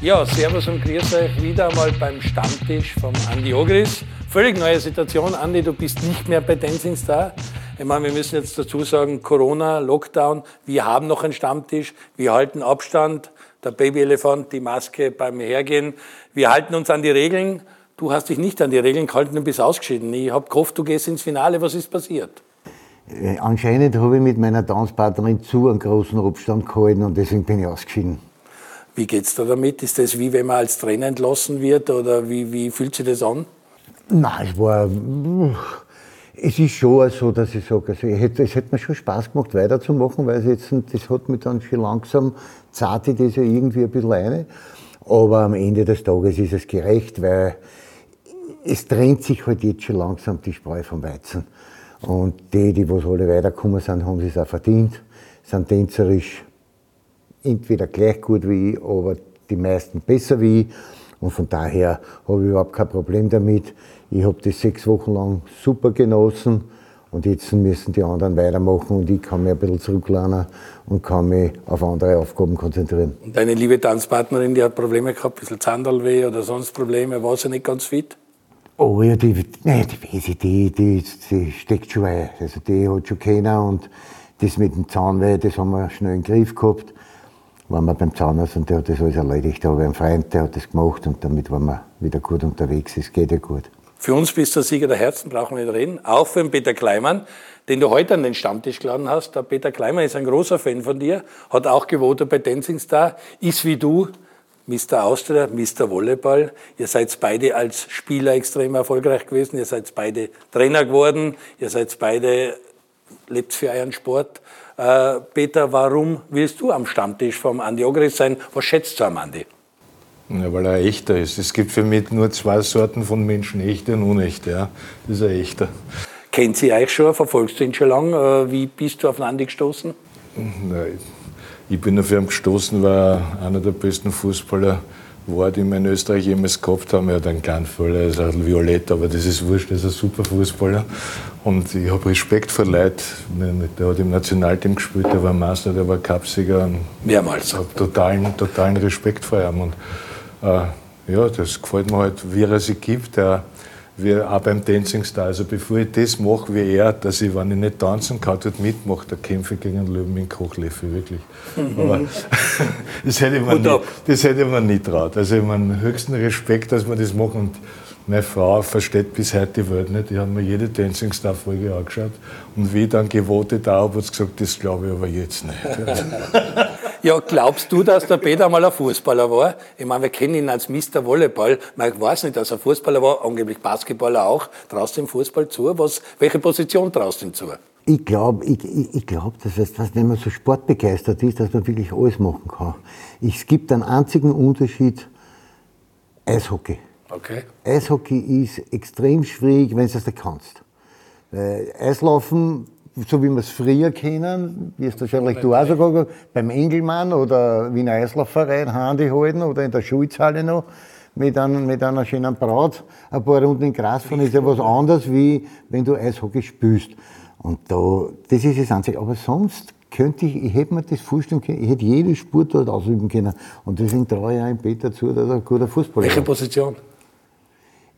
Ja, Servus und Grüß euch wieder einmal beim Stammtisch vom Andi Ogris. Völlig neue Situation. Andi, du bist nicht mehr bei Dancing Star. Ich meine, wir müssen jetzt dazu sagen, Corona, Lockdown, wir haben noch einen Stammtisch, wir halten Abstand, der Babyelefant, die Maske beim Hergehen. Wir halten uns an die Regeln. Du hast dich nicht an die Regeln gehalten und bist ausgeschieden. Ich habe gehofft, du gehst ins Finale. Was ist passiert? Äh, anscheinend habe ich mit meiner Tanzpartnerin zu einen großen Abstand gehalten und deswegen bin ich ausgeschieden. Wie geht's da damit? Ist das wie wenn man als Trainer entlassen wird oder wie, wie fühlt sich das an? Nein, es war. Es ist schon so, dass ich sage, also ich hätte, es hätte mir schon Spaß gemacht, weiterzumachen, weil es jetzt, das hat mich dann schon langsam, zart ich das ja irgendwie ein bisschen eine. Aber am Ende des Tages ist es gerecht, weil es trennt sich halt jetzt schon langsam die Spreu vom Weizen. Und die, die was alle weitergekommen sind, haben es auch verdient, sind tänzerisch entweder gleich gut wie ich, aber die meisten besser wie ich. Und von daher habe ich überhaupt kein Problem damit. Ich habe das sechs Wochen lang super genossen und jetzt müssen die anderen weitermachen und ich kann mich ein bisschen zurücklernen und kann mich auf andere Aufgaben konzentrieren. Und deine liebe Tanzpartnerin, die hat Probleme gehabt, ein bisschen Zahndelweh oder sonst Probleme, war sie nicht ganz fit? Oh ja, die, nein, die, die, die, die steckt schon ein. Also die hat schon keiner und das mit dem Zahnweh, das haben wir schnell in den Griff gehabt waren wir beim Zahnarzt und der hat das alles erledigt. Da habe ich einen Freund, der hat das gemacht und damit waren wir wieder gut unterwegs. Es geht ja gut. Für uns bist du Sieger der Herzen, brauchen wir nicht reden. Auch für den Peter Kleimann, den du heute an den Stammtisch geladen hast. Der Peter Kleimann ist ein großer Fan von dir, hat auch gewotet bei Dancing Star, ist wie du Mr. Austria, Mr. Volleyball. Ihr seid beide als Spieler extrem erfolgreich gewesen. Ihr seid beide Trainer geworden. Ihr seid beide, lebt für euren Sport. Äh, Peter, warum willst du am Stammtisch vom Andi Ogris sein? Was schätzt du am Andi? Ja, weil er echter ist. Es gibt für mich nur zwei Sorten von Menschen, echte und unechte. Ja. Das ist ein echter. Kennt sie euch schon? Verfolgst du ihn schon lange? Äh, wie bist du auf den Andi gestoßen? Nein, ich bin auf ihn gestoßen, weil er einer der besten Fußballer war, die wir in Österreich jemals gehabt haben. Er hat einen kleinen Fall, er ist ein Violett, aber das ist wurscht, er ist ein super Fußballer. Und ich habe Respekt vor Leuten. Der hat im Nationalteam gespielt, der war Master, der war Cupsieger. Mehrmals. Ich habe totalen, totalen Respekt vor ihm. Und äh, ja, das gefällt mir halt, wie er sich gibt. Er, wie auch beim Dancing Star. Also bevor ich das mache wie er, dass ich, wenn ich nicht tanzen kann, dort mitmache, da kämpfe ich gegen einen Löwen mit Kochlöffel, wirklich. Aber das hätte, man nie, das hätte man nie traut. Also ich meine, höchsten Respekt, dass wir das machen. Und meine Frau versteht bis heute die Welt nicht. Die haben mir jede Dancing Star Folge angeschaut. Und wie ich dann gewotet habe, hat sie gesagt, das glaube ich aber jetzt nicht. Ja, glaubst du, dass der Peter mal ein Fußballer war? Ich meine, wir kennen ihn als Mr. Volleyball. Man weiß nicht, dass er Fußballer war, angeblich Basketballer auch. Traust du ihm Fußball zu? Was, welche Position traust du ihm zu? Ich glaube, ich, ich, ich glaub, dass es, dass, wenn man so sportbegeistert ist, dass man wirklich alles machen kann. Es gibt einen einzigen Unterschied, Eishockey. Okay. Eishockey ist extrem schwierig, wenn du es nicht kannst. Weil Eislaufen so wie wir es früher kennen, wie es wahrscheinlich du auch sogar beim Engelmann oder Wiener Eislaufverein Handy halten oder in der Schulzhalle noch mit, einem, mit einer schönen Braut ein paar Runden in Gras fahren, ist ja was anderes, wie wenn du Eishockey spielst. Und da, das ist das Einzige. Aber sonst könnte ich, ich hätte mir das vorstellen können, ich hätte jede Sport dort ausüben können. Und deswegen traue ich einem Peter zu, dass er ein guter Fußballer ist. Welche Position?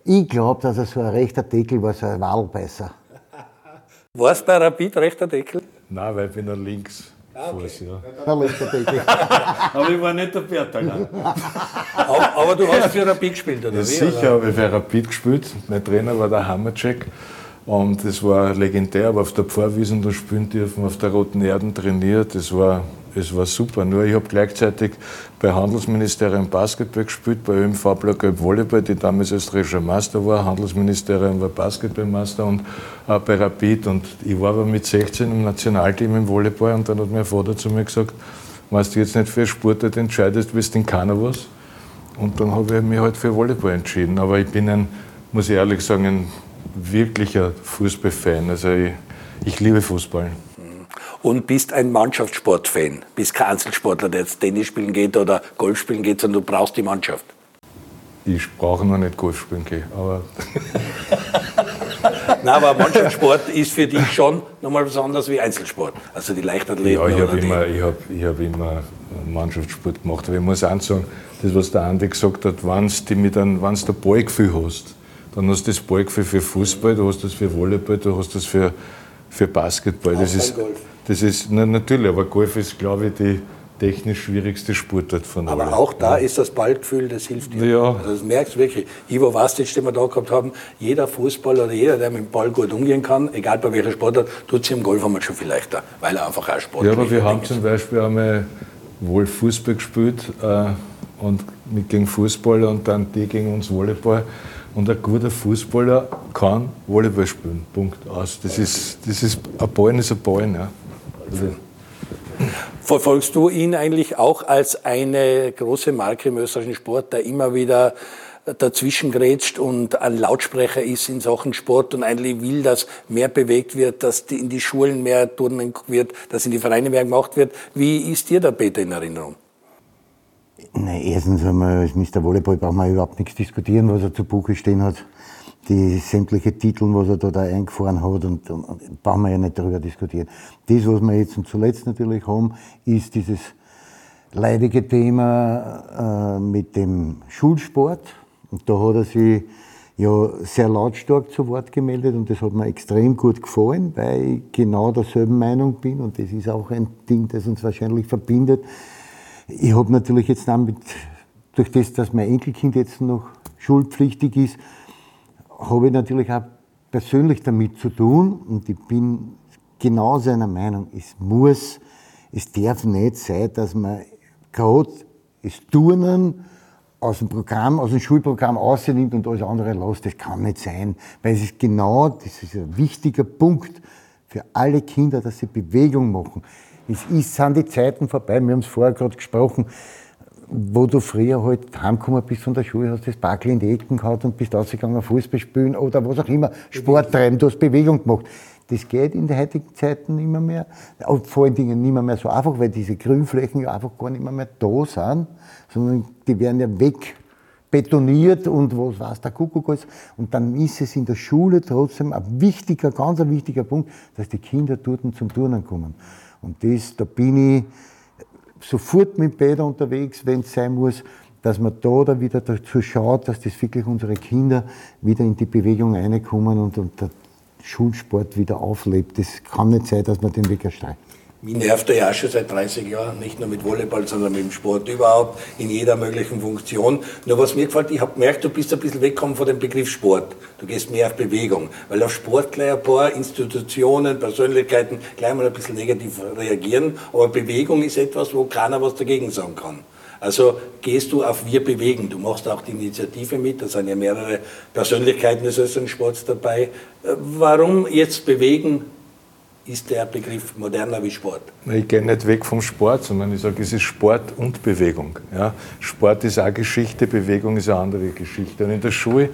Ich glaube, dass er so ein rechter Deckel war, so ein Wahlbeißer. War es bei Rapid rechter Deckel? Nein, weil ich bin noch links. Ah, okay. Fuß, ja. aber ich war nicht der Bertaler. aber, aber, du hast für Rapid gespielt, oder ja, wie? Sicher habe ich für Rapid gespielt. Mein Trainer war der Hammercheck. Und das war legendär, aber auf der Pfarrwiesen da spielen dürfen, auf der Roten Erden trainiert. Das war es war super. Nur ich habe gleichzeitig bei Handelsministerium Basketball gespielt, bei ÖMV Blau-Gelb Volleyball, die damals österreichischer Meister war. Handelsministerium war Basketballmeister und auch bei Rapid. Und ich war aber mit 16 im Nationalteam im Volleyball und dann hat mein Vater zu mir gesagt, wenn du jetzt nicht für Sportart entscheidest, du in keiner was. Und dann habe ich mich halt für Volleyball entschieden. Aber ich bin ein, muss ich ehrlich sagen, ein wirklicher Fußballfan. Also ich, ich liebe Fußball und bist ein Mannschaftssportfan. Bist kein Einzelsportler, der jetzt Tennis spielen geht oder Golf spielen geht, sondern du brauchst die Mannschaft. Ich brauche noch nicht Golf spielen gehen, aber. Nein, aber Mannschaftssport ist für dich schon nochmal was anderes wie Einzelsport. Also die Leichtathleten. Ja, ich habe immer, ich hab, ich hab immer Mannschaftssport gemacht. Aber ich muss auch sagen, das, was der Andi gesagt hat, wenn du der Ballgefühl hast, dann hast du das Ballgefühl für Fußball, du hast das für Volleyball, du hast das für, für Basketball. Das ist, Golf. Das ist, na, natürlich, aber Golf ist, glaube ich, die technisch schwierigste Sportart von allen. Aber auch da ja. ist das Ballgefühl, das hilft dir. Ja. Also das merkst du wirklich. Ivo Vastic, den wir da gehabt haben, jeder Fußballer oder jeder, der mit dem Ball gut umgehen kann, egal bei welcher Sportart, tut sich im Golf einmal schon viel leichter, weil er einfach auch Sport Ja, aber wir haben zum Beispiel einmal wohl Fußball gespielt äh, und mit gegen Fußballer und dann die gegen uns Volleyball. Und ein guter Fußballer kann Volleyball spielen. Punkt aus. Das ist, das ist ein Ball ist ein Ball. Ja. Also, Verfolgst du ihn eigentlich auch als eine große Marke im österreichischen Sport, der immer wieder dazwischen grätscht und ein Lautsprecher ist in Sachen Sport und eigentlich will, dass mehr bewegt wird, dass in die Schulen mehr Turnen wird, dass in die Vereine mehr gemacht wird. Wie ist dir der Peter in Erinnerung? Nein, erstens einmal, als Mr. Volleyball brauchen wir überhaupt nichts diskutieren, was er zu Buche stehen hat die sämtliche Titel, was er da, da eingefahren hat, und, und, und brauchen wir ja nicht darüber diskutieren. Das, was wir jetzt zuletzt natürlich haben, ist dieses leidige Thema äh, mit dem Schulsport. Und da hat er sich ja sehr lautstark zu Wort gemeldet und das hat mir extrem gut gefallen, weil ich genau derselben Meinung bin und das ist auch ein Ding, das uns wahrscheinlich verbindet. Ich habe natürlich jetzt damit, durch das, dass mein Enkelkind jetzt noch schulpflichtig ist, habe ich natürlich auch persönlich damit zu tun und ich bin genau seiner Meinung. Es muss, es darf nicht sein, dass man gerade das Turnen aus dem Programm, aus dem Schulprogramm außernimmt und alles andere lässt. Das kann nicht sein, weil es ist genau, das ist ein wichtiger Punkt für alle Kinder, dass sie Bewegung machen. Es ist, sind die Zeiten vorbei, wir haben es vorher gerade gesprochen, wo du früher halt heimgekommen bist von der Schule, hast das Backel in die Ecken gehabt und bist ausgegangen Fußball spielen oder was auch immer, Sport treiben, du hast Bewegung gemacht. Das geht in den heutigen Zeiten nicht mehr, mehr. Und vor allen Dingen nicht mehr, so einfach, weil diese Grünflächen ja einfach gar nicht mehr, mehr da sind, sondern die werden ja weg betoniert und was weiß der Kuckuck alles. Und dann ist es in der Schule trotzdem ein wichtiger, ganz ein wichtiger Punkt, dass die Kinder dort zum Turnen kommen. Und das, da bin ich sofort mit Bäder unterwegs, wenn es sein muss, dass man da da wieder dazu schaut, dass das wirklich unsere Kinder wieder in die Bewegung reinkommen und, und der Schulsport wieder auflebt. Das kann nicht sein, dass man den Weg erstreicht. Mich nervt er ja auch schon seit 30 Jahren, nicht nur mit Volleyball, sondern mit dem Sport überhaupt, in jeder möglichen Funktion. Nur was mir gefällt, ich habe gemerkt, du bist ein bisschen weggekommen von dem Begriff Sport. Du gehst mehr auf Bewegung, weil auf Sport gleich ein paar Institutionen, Persönlichkeiten gleich mal ein bisschen negativ reagieren. Aber Bewegung ist etwas, wo keiner was dagegen sagen kann. Also gehst du auf Wir bewegen. Du machst auch die Initiative mit, da sind ja mehrere Persönlichkeiten des österreichischen Sports dabei. Äh, warum jetzt bewegen? Ist der Begriff moderner wie Sport? Ich gehe nicht weg vom Sport, sondern ich sage, es ist Sport und Bewegung. Ja? Sport ist eine Geschichte, Bewegung ist eine andere Geschichte. Und in der Schule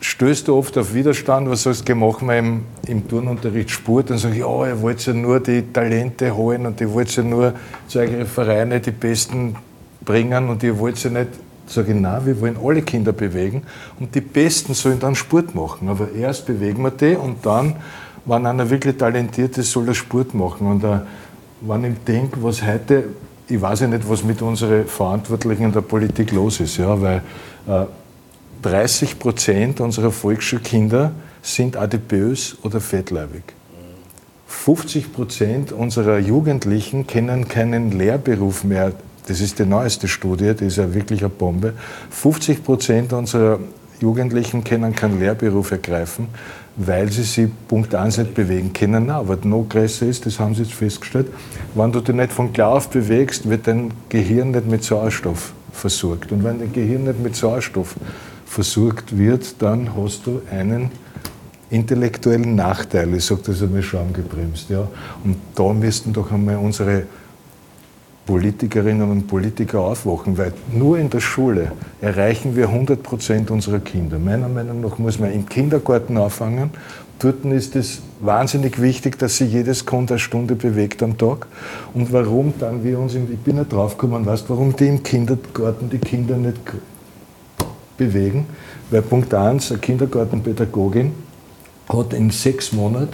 stößt du oft auf Widerstand, was sagst du, machen wir im, im Turnunterricht Sport, dann sage ich, ja, ihr wollt ja nur die Talente holen und ihr wollt ja nur zu euren Vereine die Besten bringen und ihr wollt ja nicht sage ich, nein, wir wollen alle Kinder bewegen und die Besten sollen dann Sport machen. Aber erst bewegen wir die und dann wenn einer wirklich talentiert ist, soll er Sport machen. Und äh, wenn ich denke, was heute, ich weiß ja nicht, was mit unseren Verantwortlichen in der Politik los ist, ja, weil äh, 30 Prozent unserer Volksschulkinder sind adipös oder fettleibig. 50 Prozent unserer Jugendlichen kennen keinen Lehrberuf mehr. Das ist die neueste Studie, die ist ja wirklich eine Bombe. 50 Prozent unserer Jugendlichen können keinen Lehrberuf ergreifen weil sie sich Punkt 1 nicht bewegen können. Nein, was noch größer ist, das haben sie jetzt festgestellt, wenn du dich nicht von klar auf bewegst, wird dein Gehirn nicht mit Sauerstoff versorgt. Und wenn dein Gehirn nicht mit Sauerstoff versorgt wird, dann hast du einen intellektuellen Nachteil. Ich sage das einmal schaumgebremst. Ja. Und da müssten doch einmal unsere Politikerinnen und Politiker aufwachen, weil nur in der Schule erreichen wir 100 Prozent unserer Kinder. Meiner Meinung nach muss man im Kindergarten anfangen. Dort ist es wahnsinnig wichtig, dass sich jedes Kind eine Stunde bewegt am Tag. Und warum dann wir uns, ich bin nicht draufgekommen, weißt warum die im Kindergarten die Kinder nicht bewegen? Weil Punkt 1, eine Kindergartenpädagogin hat in sechs Monaten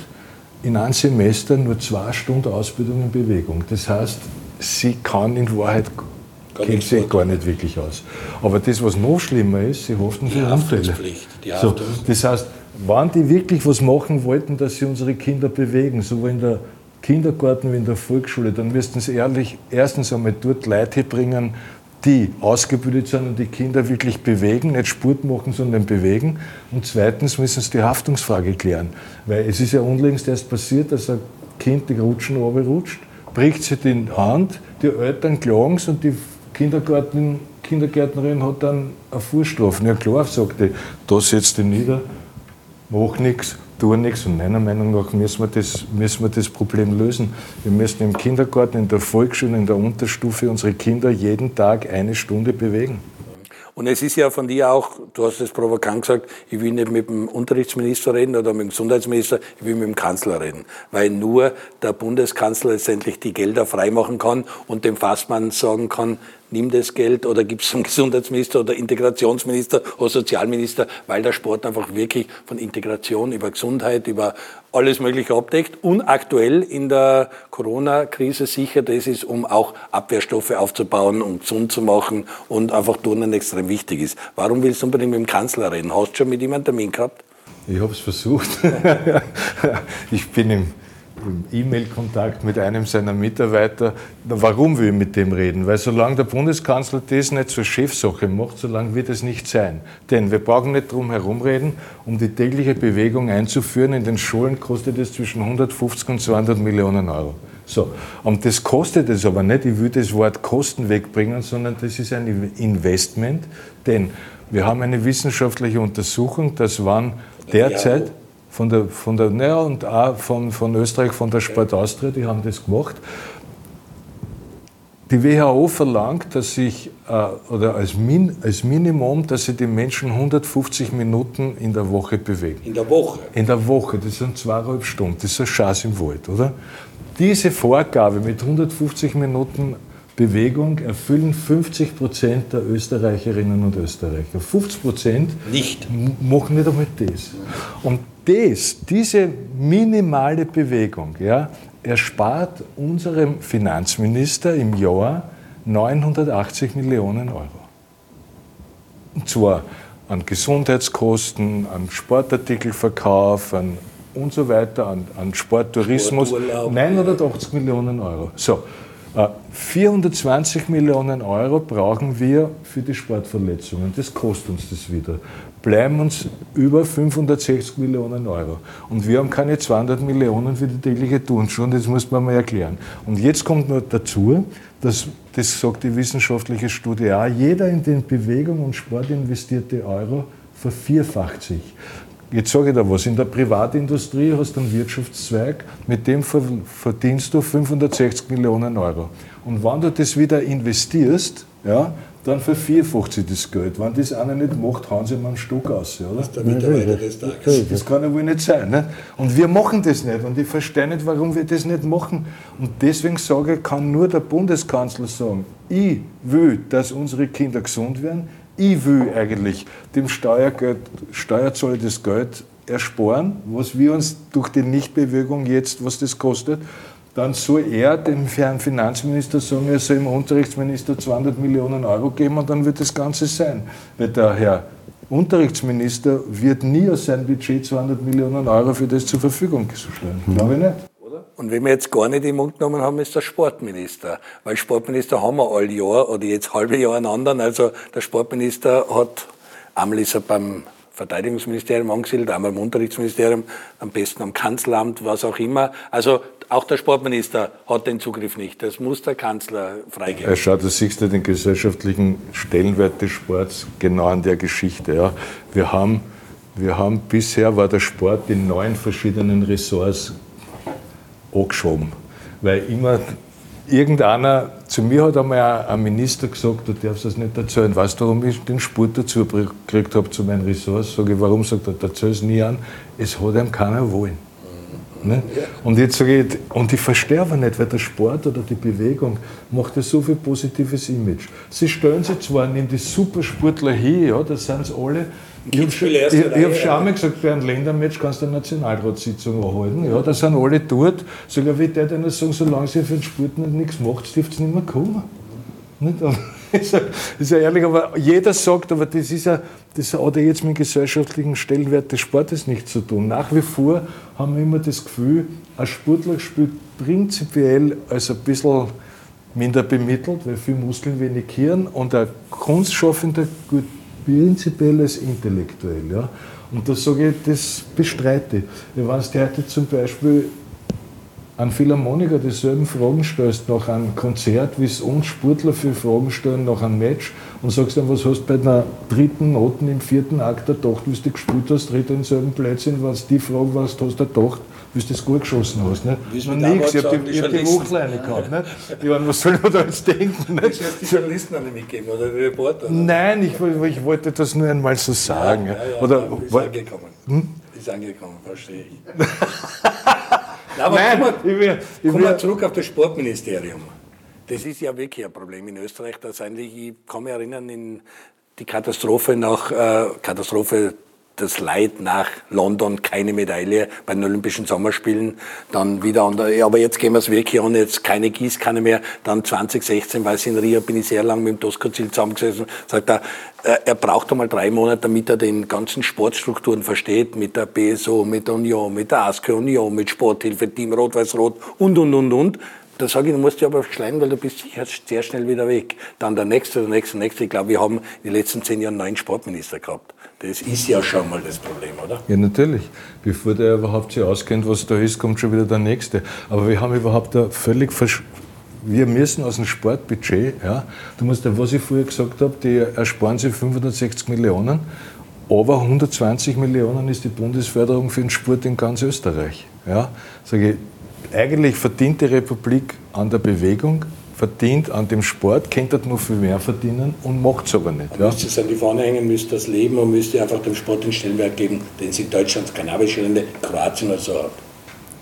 in einem Semester nur zwei Stunden Ausbildung in Bewegung. Das heißt, sie kann in Wahrheit kennt sich gar nicht wirklich aus. Aber das, was noch schlimmer ist, sie haften für Unfälle. So, das heißt, wenn die wirklich was machen wollten, dass sie unsere Kinder bewegen, sowohl in der Kindergarten wie in der Volksschule, dann müssten sie ehrlich erstens einmal dort Leute bringen, die ausgebildet sind und die Kinder wirklich bewegen, nicht Sport machen, sondern bewegen. Und zweitens müssen sie die Haftungsfrage klären. Weil es ist ja unlängst erst passiert, dass ein Kind die Rutschen rutscht, bricht sich die Hand, die Eltern klagen und die Kindergarten, Kindergärtnerin hat dann eine Vorstrafe. Ja klar, sagt die, da setzt die nieder, mach nichts, tu nichts. Und meiner Meinung nach müssen wir, das, müssen wir das Problem lösen. Wir müssen im Kindergarten, in der Volksschule, in der Unterstufe unsere Kinder jeden Tag eine Stunde bewegen. Und es ist ja von dir auch, du hast es provokant gesagt, ich will nicht mit dem Unterrichtsminister reden oder mit dem Gesundheitsminister, ich will mit dem Kanzler reden. Weil nur der Bundeskanzler letztendlich die Gelder freimachen kann und dem Fassmann sagen kann, nimm das Geld oder gib es zum Gesundheitsminister oder Integrationsminister oder Sozialminister, weil der Sport einfach wirklich von Integration über Gesundheit, über alles Mögliche abdeckt und aktuell in der Corona-Krise sicher das ist, um auch Abwehrstoffe aufzubauen und gesund zu machen und einfach Turnen extrem wichtig ist. Warum willst du unbedingt mit dem Kanzler reden? Hast du schon mit ihm einen Termin gehabt? Ich habe es versucht. ich bin im im E-Mail-Kontakt mit einem seiner Mitarbeiter. Warum will ich mit dem reden? Weil solange der Bundeskanzler das nicht zur Chefsache macht, solange wird es nicht sein. Denn wir brauchen nicht drum herumreden, um die tägliche Bewegung einzuführen. In den Schulen kostet es zwischen 150 und 200 Millionen Euro. So, und das kostet es aber nicht, ich will das Wort Kosten wegbringen, sondern das ist ein Investment, denn wir haben eine wissenschaftliche Untersuchung, dass wann derzeit von der, von der naja, und auch von, von Österreich, von der Sport Austria, die haben das gemacht. Die WHO verlangt, dass sich, äh, oder als, Min, als Minimum, dass sich die Menschen 150 Minuten in der Woche bewegen. In der Woche? In der Woche, das sind zweieinhalb Stunden, das ist ein Schatz im Wald, oder? Diese Vorgabe mit 150 Minuten Bewegung erfüllen 50 Prozent der Österreicherinnen und Österreicher. 50 Prozent machen nicht einmal das. Und das, diese minimale Bewegung, ja, erspart unserem Finanzminister im Jahr 980 Millionen Euro. Und zwar an Gesundheitskosten, an Sportartikelverkauf, an und so weiter, an, an Sporttourismus. 980 Millionen Euro. So, 420 äh, Millionen Euro brauchen wir für die Sportverletzungen. Das kostet uns das wieder. Bleiben uns über 560 Millionen Euro. Und wir haben keine 200 Millionen für die tägliche Turnschuhe. Das muss man mal erklären. Und jetzt kommt noch dazu, dass, das sagt die wissenschaftliche Studie auch, jeder in den Bewegung und Sport investierte Euro vervierfacht sich. Jetzt sage ich dir was, in der Privatindustrie hast du einen Wirtschaftszweig, mit dem verdienst du 560 Millionen Euro. Und wenn du das wieder investierst, ja, dann vervierfacht sich das Geld. Wenn das einer nicht macht, hauen sie mal einen Stück aus. Oder? Das ist der Mitarbeiter des Tages. Das kann ja wohl nicht sein. Nicht? Und wir machen das nicht. Und ich verstehe nicht, warum wir das nicht machen. Und deswegen sage ich, kann nur der Bundeskanzler sagen, ich will, dass unsere Kinder gesund werden ich will eigentlich dem Steuergeld, Steuerzahler das Geld ersparen, was wir uns durch die Nichtbewegung jetzt, was das kostet, dann soll er dem Herrn Finanzminister sagen, er soll dem Unterrichtsminister 200 Millionen Euro geben und dann wird das Ganze sein. Weil der Herr Unterrichtsminister wird nie aus seinem Budget 200 Millionen Euro für das zur Verfügung stellen. Mhm. Glaube ich nicht. Und wenn wir jetzt gar nicht im Mund genommen haben, ist der Sportminister. Weil Sportminister haben wir all Jahr oder jetzt halbe Jahr einen anderen. Also der Sportminister hat, einmal ist er beim Verteidigungsministerium angesiedelt, einmal im Unterrichtsministerium, am besten am Kanzleramt, was auch immer. Also auch der Sportminister hat den Zugriff nicht. Das muss der Kanzler freigeben. Schaut, du siehst ja den gesellschaftlichen Stellenwert des Sports genau an der Geschichte. Ja. Wir, haben, wir haben bisher war der Sport in neun verschiedenen Ressorts angeschoben. Weil immer irgendeiner, zu mir hat einmal ein Minister gesagt, du darfst das nicht erzählen. Weißt du, warum ich den Spurt dazu gekriegt habe zu meinen Ressorts? Sage ich, warum? Sagt er, erzähl es nie an. Es hat ihm keiner wollen. Ne? Und jetzt sage ich, und ich verstehe aber nicht, weil der Sport oder die Bewegung macht ja so viel positives Image. Sie stellen sich zwar, nehmen die Supersportler hin, ja, das sind sie alle, Ich habe schon, ich, ich hab schon einmal gesagt, bei einem Ländermatch kannst du eine Nationalratssitzung anhalten. Ja, da sind alle dort. Sogar wie der, der sagen, solange sie für den Sport nichts macht, dürft ihr nicht mehr kommen. Nicht? Ja, ist ja ehrlich, aber jeder sagt, aber das ist ja, das hat ja jetzt mit dem gesellschaftlichen Stellenwert des Sportes nichts zu tun. Nach wie vor haben wir immer das Gefühl, ein Sportler spielt prinzipiell als ein bisschen minder bemittelt, weil viel Muskeln, wenig Hirn und ein Kunstschaffender gut prinzipiell als intellektuell. Ja. Und das sage ich, das bestreite ich. Wenn du heute zum Beispiel an Philharmoniker dieselben Fragen stellst nach einem Konzert, wie es uns Sportler für Fragen stellen nach einem Match und sagst dann, was hast du bei einer dritten Noten im vierten Akt der Tocht, wie du gespielt hast, tritt denselben Plätzchen, was die Frage, was du hast der Tocht, wie du das gut geschossen hast. Nicht? Und nichts, ich habe die, ich hab die Wuchleine gehabt. Nicht? Ich meine, was soll man da jetzt denken? Nicht? Die Journalisten auch nicht mitgeben oder die Reporter? Oder? Nein, ich, ich, wollte das nur einmal so sagen. Ja, ja, ja, oder, ist angekommen. Hm? Ist angekommen, verstehe ich. aber Nein, kommen wir, ich will, kommen wir zurück auf das Sportministerium. Das ist ja wirklich ein Problem in Österreich. Das eigentlich, ich kann mich erinnern, in die Katastrophe nach äh, Katastrophe das Leid nach London, keine Medaille bei den Olympischen Sommerspielen, dann wieder an der, aber jetzt gehen wir es wirklich an, jetzt keine Gießkanne mehr, dann 2016, weil in Rio bin ich sehr lang mit dem Doskozil zusammengesessen, sagt er, äh, er braucht einmal drei Monate, damit er den ganzen Sportstrukturen versteht, mit der BSO, mit der Union, mit der ASKE Union, mit Sporthilfe, Team Rot-Weiß-Rot und, und, und, und. Da sage ich, du musst dich aber schleimen, weil du bist sicher sehr schnell wieder weg. Dann der nächste, der nächste, der nächste. Ich glaube, wir haben in den letzten zehn Jahren neun Sportminister gehabt. Das ist ja schon mal das Problem, oder? Ja, natürlich. Bevor der überhaupt sich auskennt, was da ist, kommt schon wieder der Nächste. Aber wir haben überhaupt da völlig versch wir müssen aus dem Sportbudget, ja, du musst ja, was ich vorher gesagt habe, die ersparen sich 560 Millionen, aber 120 Millionen ist die Bundesförderung für den Sport in ganz Österreich. Ja, sage ich, eigentlich verdient die Republik an der Bewegung, verdient an dem Sport, könnte nur viel mehr verdienen und macht es aber nicht. Ja. müsste es an die Fahne hängen, müsste das leben und müsste einfach dem Sport den Stellenwert geben, den es in Deutschland, skandinavische Länder, Kroatien oder so hat.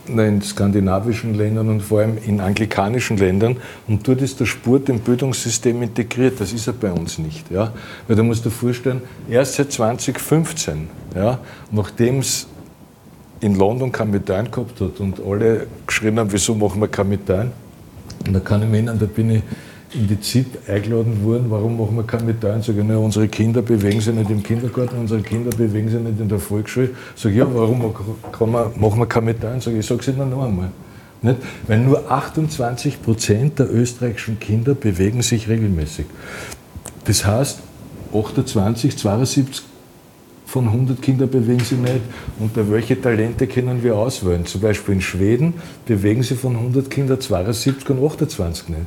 In skandinavischen Ländern und vor allem in anglikanischen Ländern. Und dort ist der Sport im Bildungssystem integriert. Das ist er bei uns nicht. Ja? Weil da musst du dir vorstellen, erst seit 2015, ja, nachdem es in London Kapitän gehabt hat und alle geschrien haben, wieso machen wir Kapitän? Und da kann ich mich erinnern, da bin ich in die ZIP eingeladen worden, warum machen wir Kapitän? Sag ich, na, unsere Kinder bewegen sich nicht im Kindergarten, unsere Kinder bewegen sich nicht in der Volksschule. Sag ich, ja, warum kann man, machen wir Kapitän? Sag ich, ich sage es Ihnen noch einmal. Nicht? Weil nur 28 Prozent der österreichischen Kinder bewegen sich regelmäßig. Das heißt, 28, 72 von 100 Kindern bewegen sie nicht. Und welche Talente können wir auswählen? Zum Beispiel in Schweden bewegen sie von 100 Kindern 72 und 28 nicht.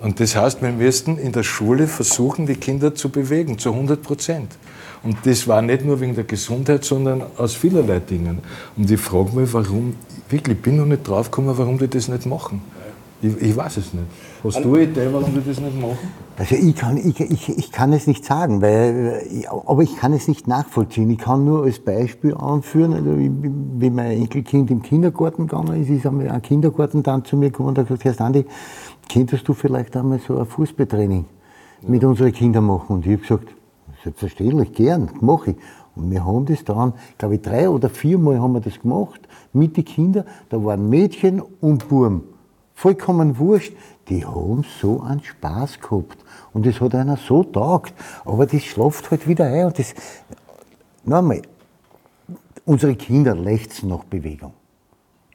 Und das heißt, wir müssten in der Schule versuchen, die Kinder zu bewegen, zu 100 Prozent. Und das war nicht nur wegen der Gesundheit, sondern aus vielerlei Dingen. Und ich frage mich, warum, wirklich, ich bin noch nicht draufgekommen, warum die das nicht machen. Ich, ich weiß es nicht. Hast du eine Idee, warum wir das nicht machen? Also ich kann, ich, ich, ich kann es nicht sagen, weil, aber ich kann es nicht nachvollziehen. Ich kann nur als Beispiel anführen, also wie mein Enkelkind im Kindergarten gegangen ist, ist einmal ein Kindergarten dann zu mir gekommen und hat gesagt, Herr Standi, könntest du vielleicht einmal so ein Fußballtraining ja. mit unseren Kindern machen? Und ich habe gesagt, selbstverständlich, gern, mache ich. Und wir haben das dann, glaube ich, drei oder viermal haben wir das gemacht mit den Kindern. Da waren Mädchen und Buben vollkommen wurscht, die haben so einen Spaß gehabt. Und es hat einer so taugt. Aber das schlaft halt wieder ein. Und das, nochmal, unsere Kinder lechzen nach Bewegung.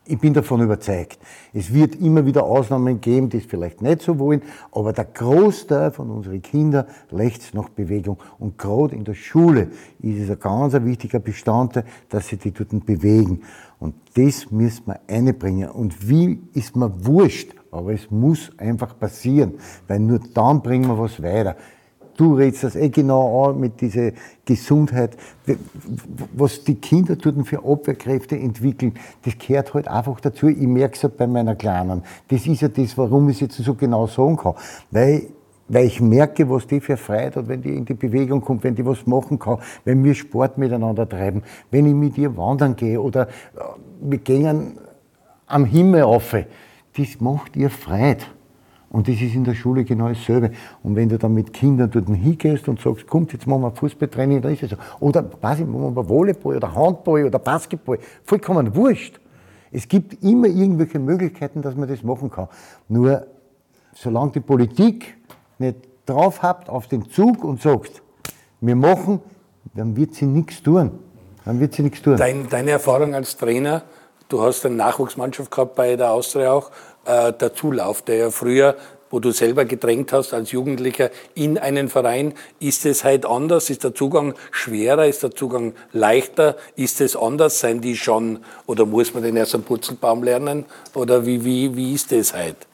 Ich bin davon überzeugt. Es wird immer wieder Ausnahmen geben, die es vielleicht nicht so wollen, aber der Großteil von unseren Kindern lechzt nach Bewegung. Und gerade in der Schule ist es ein ganz wichtiger Bestandteil, dass sie die dort bewegen. Und das müssen wir einbringen. Und wie ist mir wurscht, aber es muss einfach passieren, weil nur dann bringen wir was weiter. Du redest das eh genau an mit dieser Gesundheit. Was die Kinder dort für Abwehrkräfte entwickeln, das gehört halt einfach dazu. Ich merke es halt bei meiner Kleinen. Das ist ja das, warum ich es jetzt so genau sagen kann. Weil weil ich merke, was die für Freude hat, wenn die in die Bewegung kommt, wenn die was machen kann, wenn wir Sport miteinander treiben, wenn ich mit ihr wandern gehe oder äh, wir gehen am Himmel auf. Das macht ihr Freude. Und das ist in der Schule genau dasselbe. Und wenn du dann mit Kindern dort hingehst und sagst, kommt, jetzt machen wir Fußballtraining, dann ist es so. Oder, weiß ich, machen wir Volleyball oder Handball oder Basketball. Vollkommen wurscht. Es gibt immer irgendwelche Möglichkeiten, dass man das machen kann. Nur, solange die Politik nicht drauf habt auf den Zug und sagt, wir machen, dann wird sie nichts tun. Dann wird sie nichts tun. Dein, deine Erfahrung als Trainer, du hast eine Nachwuchsmannschaft gehabt bei der Austria auch, äh, der Zulauf, der ja früher wo du selber gedrängt hast als Jugendlicher in einen Verein, ist es halt anders? Ist der Zugang schwerer? Ist der Zugang leichter? Ist es anders? Seien die schon, oder muss man den erst am Putzelbaum lernen? Oder wie, wie, wie ist es halt?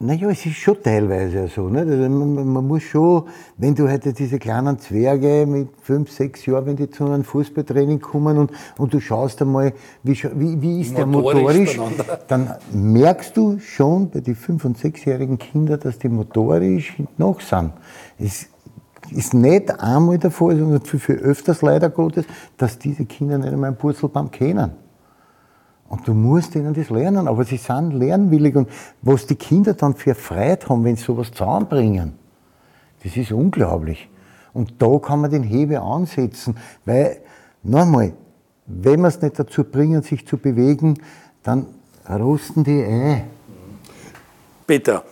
Naja, es ist schon teilweise so. Nicht? Also man, man, muss schon, wenn du heute diese kleinen Zwerge mit fünf, sechs Jahren, wenn die zu einem Fußballtraining kommen und, und du schaust einmal, wie, wie, wie ist motorisch der motorisch, dann merkst du schon bei den fünf- und sechsjährigen Kindern, dass die motorisch noch sind. Es ist nicht einmal der Fall, sondern viel, viel öfters leider Gottes, dass diese Kinder nicht einmal einen Purzelbaum kennen. Und du musst ihnen das lernen, aber sie sind lernwillig. Und was die Kinder dann für Freude haben, wenn sie sowas zusammenbringen, das ist unglaublich. Und da kann man den Hebel ansetzen, weil, nochmal, wenn wir es nicht dazu bringen, sich zu bewegen, dann rosten die ein. Peter,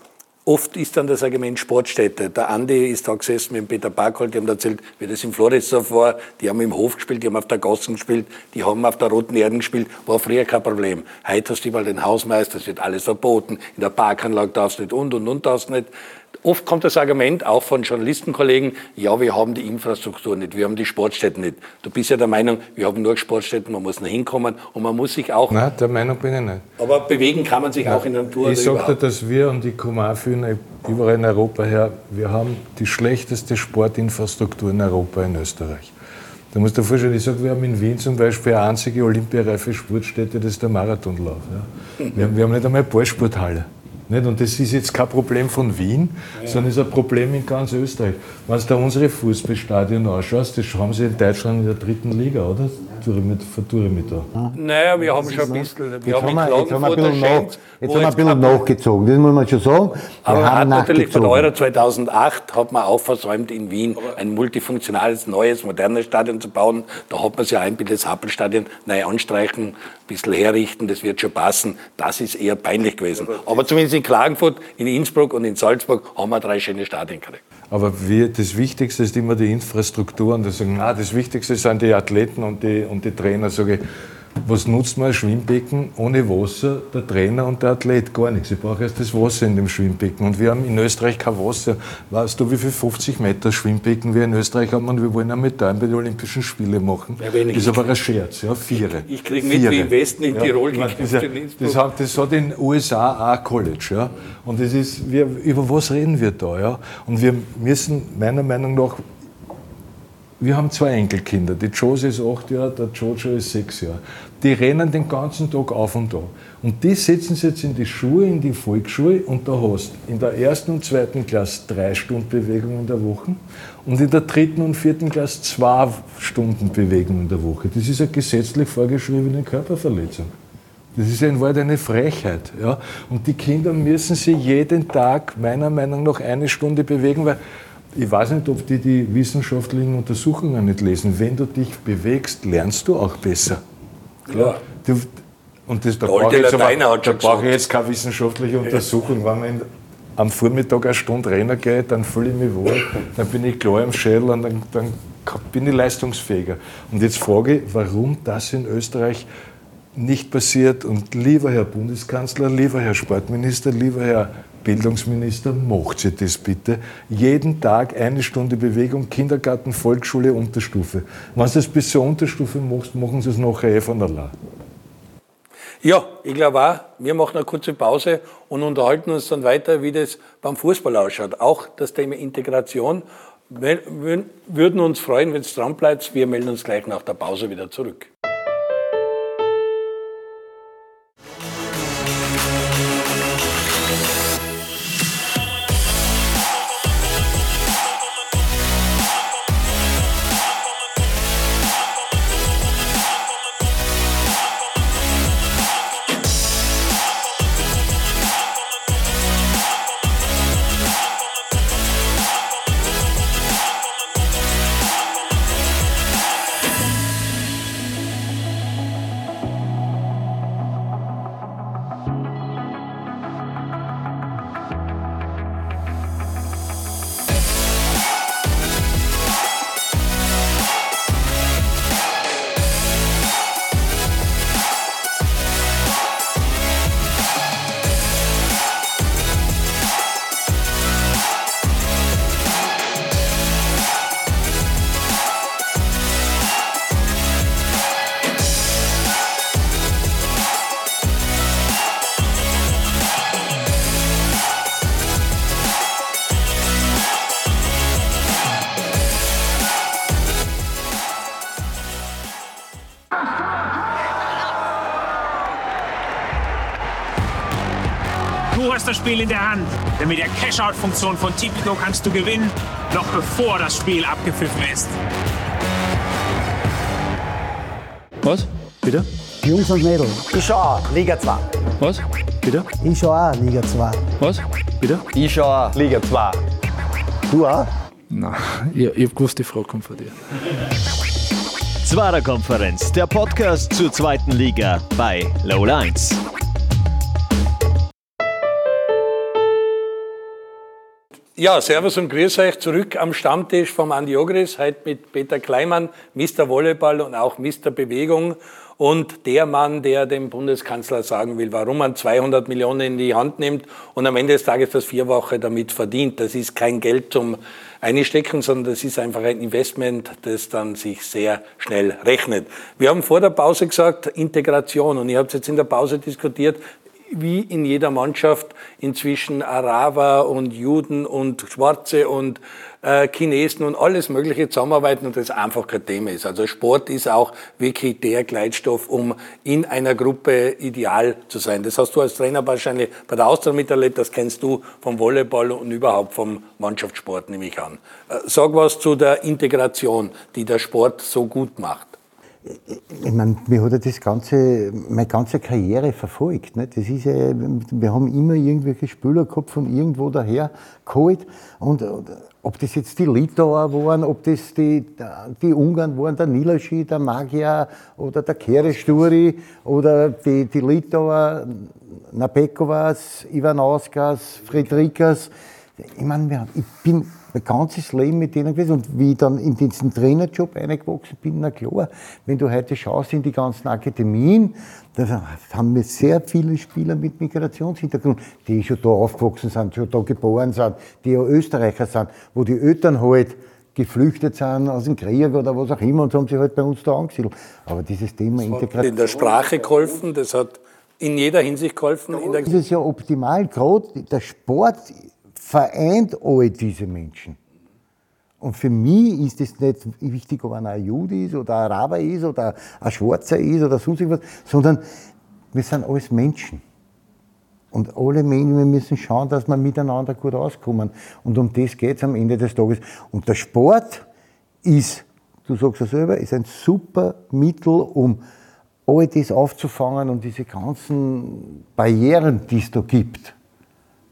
Oft ist dann das Argument Sportstätte. Der Andi ist da gesessen mit dem Peter Barkholt, die haben erzählt, wie das in Floridsdorf war. Die haben im Hof gespielt, die haben auf der Gassen gespielt, die haben auf der Roten Erden gespielt. War früher kein Problem. Heute hast du mal den Hausmeister, es wird alles verboten. In der Parkanlage darfst du nicht und und und darfst nicht. Oft kommt das Argument auch von Journalistenkollegen, ja, wir haben die Infrastruktur nicht, wir haben die Sportstätten nicht. Du bist ja der Meinung, wir haben nur Sportstätten, man muss noch hinkommen und man muss sich auch... Nein, der Meinung bin ich nicht. Aber bewegen kann man sich ja. auch in der Natur. Ich sagte, dass wir und die kommen auch viel überall in Europa her, wir haben die schlechteste Sportinfrastruktur in Europa in Österreich. Da musst du dir vorstellen, ich sage, wir haben in Wien zum Beispiel eine einzige olympiareife Sportstätte, das ist der Marathonlauf. Ja. Wir, haben, wir haben nicht einmal eine Ballsporthalle. Nicht? Und das ist jetzt kein Problem von Wien, ja. sondern ist ein Problem in ganz Österreich. Wenn du da unsere Fußballstadien anschaust, das haben sie in Deutschland in der dritten Liga, oder? Vertue mit da. Naja, wir haben schon ein bisschen. Wir haben, wir, jetzt haben wir ein bisschen, nach, jetzt haben wir ein bisschen nachgezogen, das muss man schon sagen. Wir Aber man hat natürlich von Euro 2008 hat man auch versäumt, in Wien ein multifunktionales, neues, modernes Stadion zu bauen. Da hat man sich einbildet, das Happelstadion neu anstreichen, ein bisschen herrichten, das wird schon passen. Das ist eher peinlich gewesen. Aber zumindest in Klagenfurt, in Innsbruck und in Salzburg haben wir drei schöne Stadien gekriegt. Aber wir, das Wichtigste ist immer die Infrastruktur. Und das, sagen, na, das Wichtigste sind die Athleten und die, und die Trainer. Sage ich, was nutzt man ein Schwimmbecken ohne Wasser, der Trainer und der Athlet? Gar nichts. Ich brauche erst das Wasser in dem Schwimmbecken. Und wir haben in Österreich kein Wasser. Weißt du, wie viel 50 Meter Schwimmbecken wir in Österreich haben? Und wir wollen eine Medaille bei den Olympischen Spielen machen. Ja, das ist aber ein Scherz, ja, vier. Ich, ich kriege mit, wie im Westen in ja, Tirol meine, das, das, hat, das hat in den USA auch ein College. Ja. Und das ist, wir, über was reden wir da? Ja? Und wir müssen meiner Meinung nach wir haben zwei Enkelkinder. Die Josie ist acht Jahre, der Jojo ist sechs Jahre die rennen den ganzen Tag auf und da. Und die setzen sich jetzt in die Schule, in die Volksschule und da hast in der ersten und zweiten Klasse drei Stunden Bewegung in der Woche und in der dritten und vierten Klasse zwei Stunden Bewegung in der Woche. Das ist eine gesetzlich vorgeschriebene Körperverletzung. Das ist in Wahrheit eine Frechheit. Ja? Und die Kinder müssen sich jeden Tag meiner Meinung nach eine Stunde bewegen, weil ich weiß nicht, ob die die wissenschaftlichen Untersuchungen nicht lesen. Wenn du dich bewegst, lernst du auch besser. Klar. Du, und das, da brauche ich, jetzt brauch ich jetzt keine wissenschaftliche Untersuchung. Wenn man am Vormittag eine Stunde Renner geht, dann fühle ich mich wohl, dann bin ich klar im Schädel und dann, dann bin ich leistungsfähiger. Und jetzt frage ich, warum das in Österreich nicht passiert. Und lieber Herr Bundeskanzler, lieber Herr Sportminister, lieber Herr Bildungsminister, macht Sie das bitte. Jeden Tag eine Stunde Bewegung, Kindergarten, Volksschule, Unterstufe. Wenn Sie das bis zur Unterstufe macht, machen Sie es nachher eh von allein. Ja, ich glaube auch, wir machen eine kurze Pause und unterhalten uns dann weiter, wie das beim Fußball ausschaut. Auch das Thema Integration. Wir würden uns freuen, wenn es dran bleibt. Wir melden uns gleich nach der Pause wieder zurück. Denn mit der Cash-Out-Funktion von Tipico kannst du gewinnen, noch bevor das Spiel abgepfiffen ist. Was? Bitte? Jungs und Mädels. Ich schau auch, Liga 2. Was? Bitte? Ich schau auch Liga 2. Was? Bitte? Ich schau auch, Liga 2. Du auch? Nein, ich, ich hab gewusst, die Frage kommt von dir. Zwarer Konferenz, der Podcast zur zweiten Liga bei Low Lines. Ja, Servus und Grüß euch zurück am Stammtisch vom Andi Ogris, heute mit Peter Kleimann, Mr. Volleyball und auch Mr. Bewegung und der Mann, der dem Bundeskanzler sagen will, warum man 200 Millionen in die Hand nimmt und am Ende des Tages das vier Wochen damit verdient. Das ist kein Geld zum Einstecken, sondern das ist einfach ein Investment, das dann sich sehr schnell rechnet. Wir haben vor der Pause gesagt, Integration und ihr habt jetzt in der Pause diskutiert, wie in jeder Mannschaft inzwischen Araber und Juden und Schwarze und äh, Chinesen und alles Mögliche zusammenarbeiten und das einfach kein Thema ist. Also Sport ist auch wirklich der Gleitstoff, um in einer Gruppe ideal zu sein. Das hast du als Trainer wahrscheinlich bei der Austria miterlebt, das kennst du vom Volleyball und überhaupt vom Mannschaftssport, nehme ich an. Äh, sag was zu der Integration, die der Sport so gut macht ich meine, mir hat ja das ganze, meine ganze Karriere verfolgt. Nicht? Das ist ja, wir haben immer irgendwelche Spieler gehabt von irgendwo daher geholt. Und ob das jetzt die Litauer waren, ob das die, die Ungarn waren, der Nilaschi, der Magyar oder der Keresturi oder die, die Litauer, Nabekovas, Ivanauskas, Friedrikas. Ich meine, ich bin mein ganzes Leben mit denen gewesen. Und wie ich dann in diesen Trainerjob eingewachsen bin, na klar, wenn du heute schaust in die ganzen Akademien, da haben wir sehr viele Spieler mit Migrationshintergrund, die schon da aufgewachsen sind, schon da geboren sind, die ja Österreicher sind, wo die Eltern halt geflüchtet sind aus dem Krieg oder was auch immer und so haben sie halt bei uns da angesiedelt. Aber dieses Thema das Integration. Hat in der Sprache geholfen, das hat in jeder Hinsicht geholfen. das ist ja optimal, gerade der Sport vereint all diese Menschen. Und für mich ist es nicht wichtig, ob einer ein Jude ist oder ein Araber ist oder ein Schwarzer ist oder sonst irgendwas, sondern wir sind alles Menschen. Und alle Menschen, müssen schauen, dass wir miteinander gut auskommen. Und um das geht es am Ende des Tages. Und der Sport ist, du sagst es selber, ist ein super Mittel, um all das aufzufangen und diese ganzen Barrieren, die es da gibt,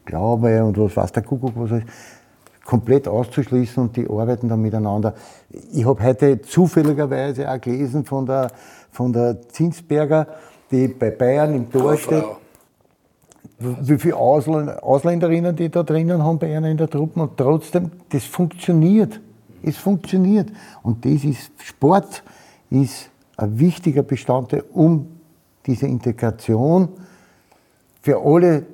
Glaube und was weiß der Kuckuck, was ist, komplett auszuschließen und die arbeiten dann miteinander. Ich habe heute zufälligerweise auch gelesen von der, von der Zinsberger, die bei Bayern im Tor steht. Wie viele Ausländerinnen die da drinnen haben bei einer in der Truppe und trotzdem, das funktioniert. Es funktioniert. Und das ist, Sport ist ein wichtiger Bestandteil, um diese Integration für alle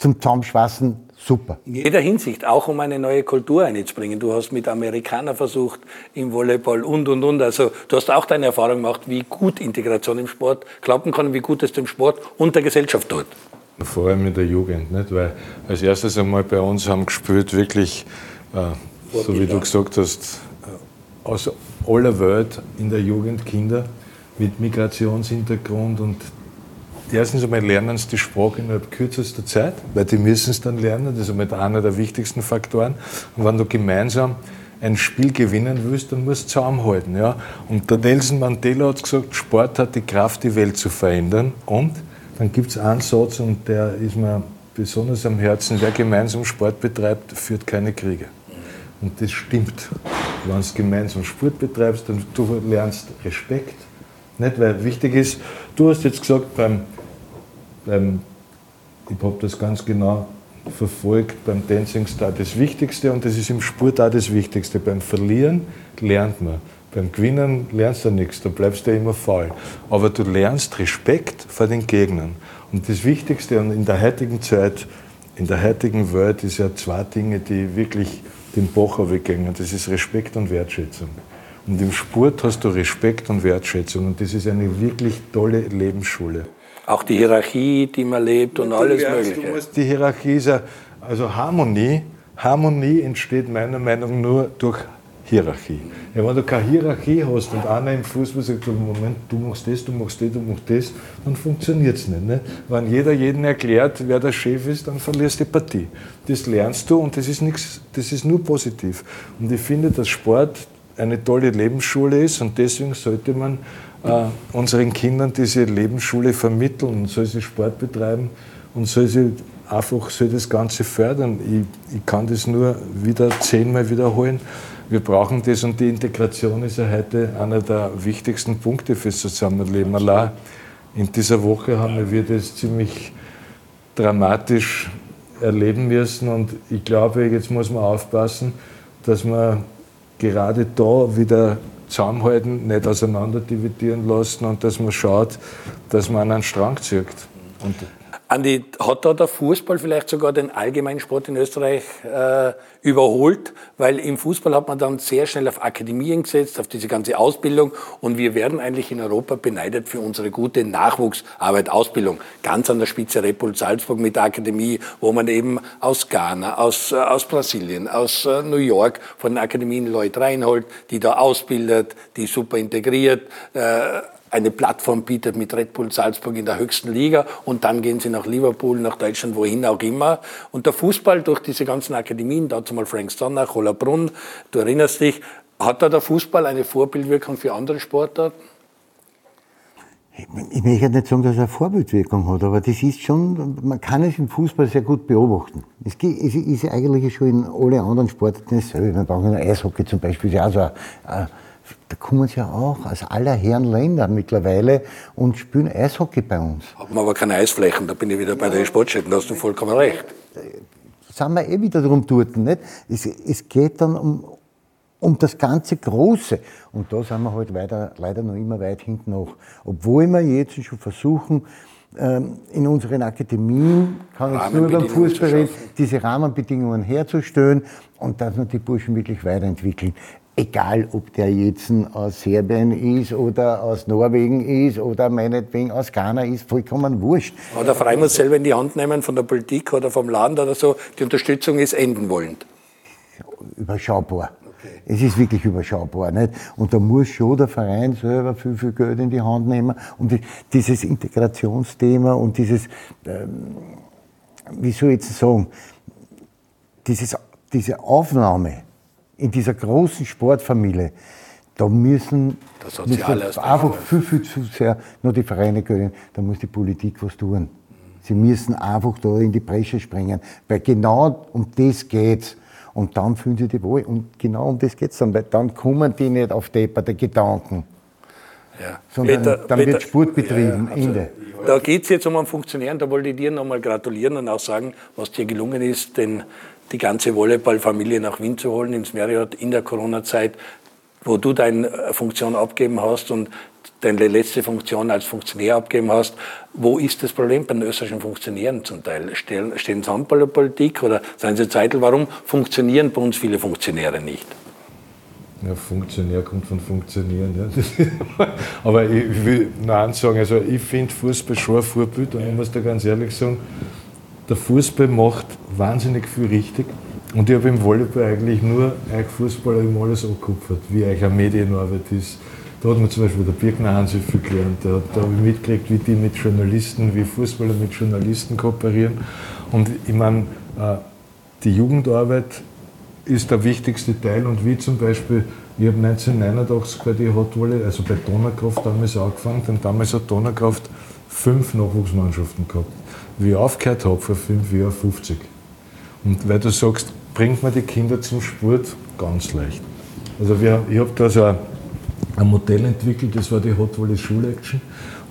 zum Zusammenschweißen super. In jeder Hinsicht, auch um eine neue Kultur einzubringen. Du hast mit Amerikanern versucht im Volleyball und, und, und. Also du hast auch deine Erfahrung gemacht, wie gut Integration im Sport klappen kann, wie gut es dem Sport und der Gesellschaft tut. Vor allem in der Jugend, nicht? weil als erstes einmal bei uns haben gespielt wirklich, äh, so wie du gesagt hast, äh, aus aller Welt in der Jugend Kinder mit Migrationshintergrund und erstens einmal lernen sie die Sprache innerhalb kürzester Zeit, weil die müssen es dann lernen. Das ist einmal einer der wichtigsten Faktoren. Und wenn du gemeinsam ein Spiel gewinnen willst, dann musst du zusammenhalten. Ja? Und der Nelson Mandela hat gesagt, Sport hat die Kraft, die Welt zu verändern. Und dann gibt es einen Satz, und der ist mir besonders am Herzen, wer gemeinsam Sport betreibt, führt keine Kriege. Und das stimmt. Wenn du gemeinsam Sport betreibst, dann du lernst Respekt. Nicht, weil wichtig ist, du hast jetzt gesagt, beim beim, ich habe das ganz genau verfolgt beim Dancing Star das Wichtigste und das ist im Sport auch das Wichtigste. Beim Verlieren lernt man. Beim Gewinnen lernst du nichts, da bleibst du immer faul. Aber du lernst Respekt vor den Gegnern. Und das Wichtigste in der heutigen Zeit, in der heutigen Welt, ist ja zwei Dinge, die wirklich den Bach weggehen. Das ist Respekt und Wertschätzung. Und im Sport hast du Respekt und Wertschätzung. Und das ist eine wirklich tolle Lebensschule. Auch die Hierarchie, die man lebt und alles Mögliche. Du musst, die Hierarchie ist ja, also Harmonie, Harmonie entsteht meiner Meinung nach nur durch Hierarchie. Ja, wenn du keine Hierarchie hast und einer im Fußball sagt, Moment, du machst das, du machst das, du machst das, dann funktioniert es nicht, nicht. Wenn jeder jeden erklärt, wer der Chef ist, dann verlierst du die Partie. Das lernst du und das ist, nichts, das ist nur positiv. Und ich finde, dass Sport eine tolle Lebensschule ist und deswegen sollte man äh, unseren Kindern diese Lebensschule vermitteln soll sie Sport betreiben und soll sie einfach soll das Ganze fördern. Ich, ich kann das nur wieder zehnmal wiederholen. Wir brauchen das und die Integration ist ja heute einer der wichtigsten Punkte fürs Zusammenleben. Allein in dieser Woche haben wir das ziemlich dramatisch erleben müssen und ich glaube, jetzt muss man aufpassen, dass man gerade da wieder zusammenhalten, nicht auseinander dividieren lassen und dass man schaut, dass man einen Strang zieht. Und Andi, hat da der Fußball vielleicht sogar den Allgemeinsport in Österreich äh, überholt? Weil im Fußball hat man dann sehr schnell auf Akademien gesetzt, auf diese ganze Ausbildung. Und wir werden eigentlich in Europa beneidet für unsere gute Nachwuchsarbeit, Ausbildung. Ganz an der Spitze Red Salzburg mit der Akademie, wo man eben aus Ghana, aus, äh, aus Brasilien, aus äh, New York von den Akademien Leute reinholt, die da ausbildet, die super integriert. Äh, eine Plattform bietet mit Red Bull Salzburg in der höchsten Liga und dann gehen sie nach Liverpool, nach Deutschland, wohin auch immer. Und der Fußball durch diese ganzen Akademien, dazu mal Frank Sonnach, Brunn, du erinnerst dich, hat da der Fußball eine Vorbildwirkung für andere Sportarten? Ich möchte nicht sagen, dass er eine Vorbildwirkung hat, aber das ist schon, man kann es im Fußball sehr gut beobachten. Es ist eigentlich schon in alle anderen Sportarten dasselbe. Man braucht nur Eishockey zum Beispiel, ist ja auch so ein, da kommen sie ja auch aus aller Herren Länder mittlerweile und spielen Eishockey bei uns. Haben aber keine Eisflächen, da bin ich wieder bei den Sportstätten, da hast du vollkommen recht. Da sind wir eh wieder drum dort, nicht? Es, es geht dann um, um das ganze Große. Und da sind wir halt weiter, leider noch immer weit hinten nach. Obwohl wir jetzt schon versuchen, ähm, in unseren Akademien, kann ich nur beim Fußball reden, diese Rahmenbedingungen herzustellen und dass wir die Burschen wirklich weiterentwickeln egal ob der jetzt aus Serbien ist oder aus Norwegen ist oder meinetwegen aus Ghana ist, vollkommen wurscht. Aber der Verein muss selber in die Hand nehmen von der Politik oder vom Land oder so, die Unterstützung ist enden wollend. Überschaubar. Okay. Es ist wirklich überschaubar. Nicht? Und da muss schon der Verein selber viel, viel Geld in die Hand nehmen. Und dieses Integrationsthema und dieses, ähm, wie soll ich jetzt sagen, dieses, diese Aufnahme in dieser großen Sportfamilie, da müssen, müssen einfach viel, viel zu sehr nur die Vereine gönnen, da muss die Politik was tun. Sie müssen einfach da in die Bresche springen, weil genau um das geht's. Und dann fühlen sie die wohl. Und genau um das geht's dann, weil dann kommen die nicht auf depperte Gedanken. Ja. Sondern Peter, dann Peter, wird Sport betrieben. Ja, Ende. Da geht es jetzt um einen Funktionär, da wollte ich dir nochmal gratulieren und auch sagen, was dir gelungen ist, den die ganze Volleyballfamilie nach Wien zu holen, ins Marriott in der Corona-Zeit, wo du deine Funktion abgeben hast und deine letzte Funktion als Funktionär abgeben hast. Wo ist das Problem bei den österreichischen Funktionären zum Teil? Stehen, sie an bei der Politik oder seien sie Zeitl? Warum funktionieren bei uns viele Funktionäre nicht? Ja, Funktionär kommt von Funktionieren. Ja. Aber ich will noch eins sagen, also ich finde Fußball schon ein Vorbild und ich muss da ganz ehrlich sagen, der Fußball macht wahnsinnig viel richtig. Und ich habe im Volleyball eigentlich nur euch Fußballer immer alles angekupfert, wie euch eine Medienarbeit ist. Da hat mir zum Beispiel der Birkner Hansi viel gelernt. Da, da habe ich mitgekriegt, wie die mit Journalisten, wie Fußballer mit Journalisten kooperieren. Und ich meine, äh, die Jugendarbeit ist der wichtigste Teil. Und wie zum Beispiel, ich habe 1989 bei der Hot Volley, also bei Donaukraft damals angefangen, denn damals hat Donaukraft fünf Nachwuchsmannschaften gehabt wie ich aufgehört habe vor fünf Jahren, 50. Und weil du sagst, bringt man die Kinder zum Sport? Ganz leicht. Also wir, ich habe da so ein, Modell entwickelt, das war die Hot Volley Schul Action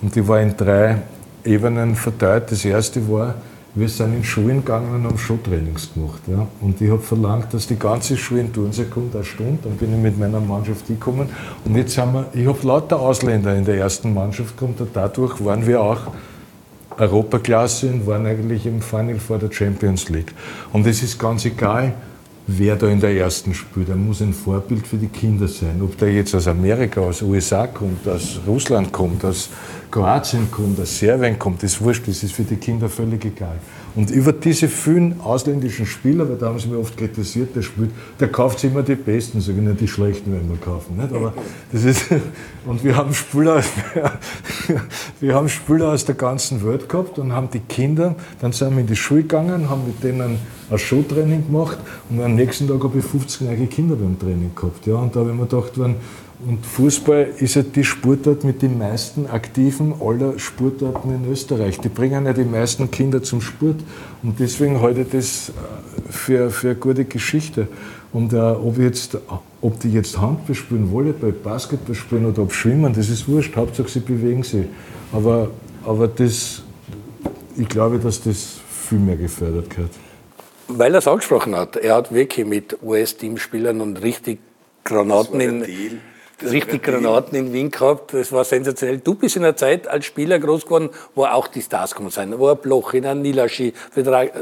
und die war in drei Ebenen verteilt. Das erste war, wir sind in Schulen gegangen und haben Showtrainings gemacht. Ja. Und ich habe verlangt, dass die ganze Schule in Turnsee kommt, eine Stunde. Dann bin ich mit meiner Mannschaft gekommen. Und jetzt haben wir, ich habe lauter Ausländer in der ersten Mannschaft gehabt und dadurch waren wir auch Europaklasse und waren eigentlich im Final vor der Champions League. Und es ist ganz egal, wer da in der ersten spielt. Er muss ein Vorbild für die Kinder sein. Ob der jetzt aus Amerika, aus USA kommt, aus Russland kommt, aus Kroatien kommt, aus Serbien kommt, ist wurscht, das ist für die Kinder völlig egal. Und über diese vielen ausländischen Spieler, weil da haben sie mir oft kritisiert, der spielt, der kauft immer die Besten, sage ich nicht die Schlechten, wenn wir kaufen. Nicht? Aber das ist, und wir haben Spieler, wir haben Spieler aus der ganzen Welt gehabt und haben die Kinder, dann sind wir in die Schule gegangen, haben mit denen ein Showtraining gemacht und am nächsten Tag habe ich 50 neue Kinder beim Training gehabt. Ja, und da habe ich mir gedacht, wenn, und Fußball ist ja die Sportart mit den meisten Aktiven aller Sportarten in Österreich. Die bringen ja die meisten Kinder zum Sport. Und deswegen halte ich das äh, für, für eine gute Geschichte. Und äh, ob, jetzt, ob die jetzt Handball spielen, Volleyball, Basketball spielen oder ob schwimmen, das ist wurscht. Hauptsache sie bewegen sich. Aber, aber das, ich glaube, dass das viel mehr gefördert wird. Weil er es angesprochen hat, er hat wirklich mit US-Teamspielern und richtig Granaten in, richtig Granaten in Wien gehabt. Das war sensationell. Du bist in einer Zeit als Spieler groß geworden, wo auch die Stars gekommen sind. Wo ein Bloch, in ein Nilaschi,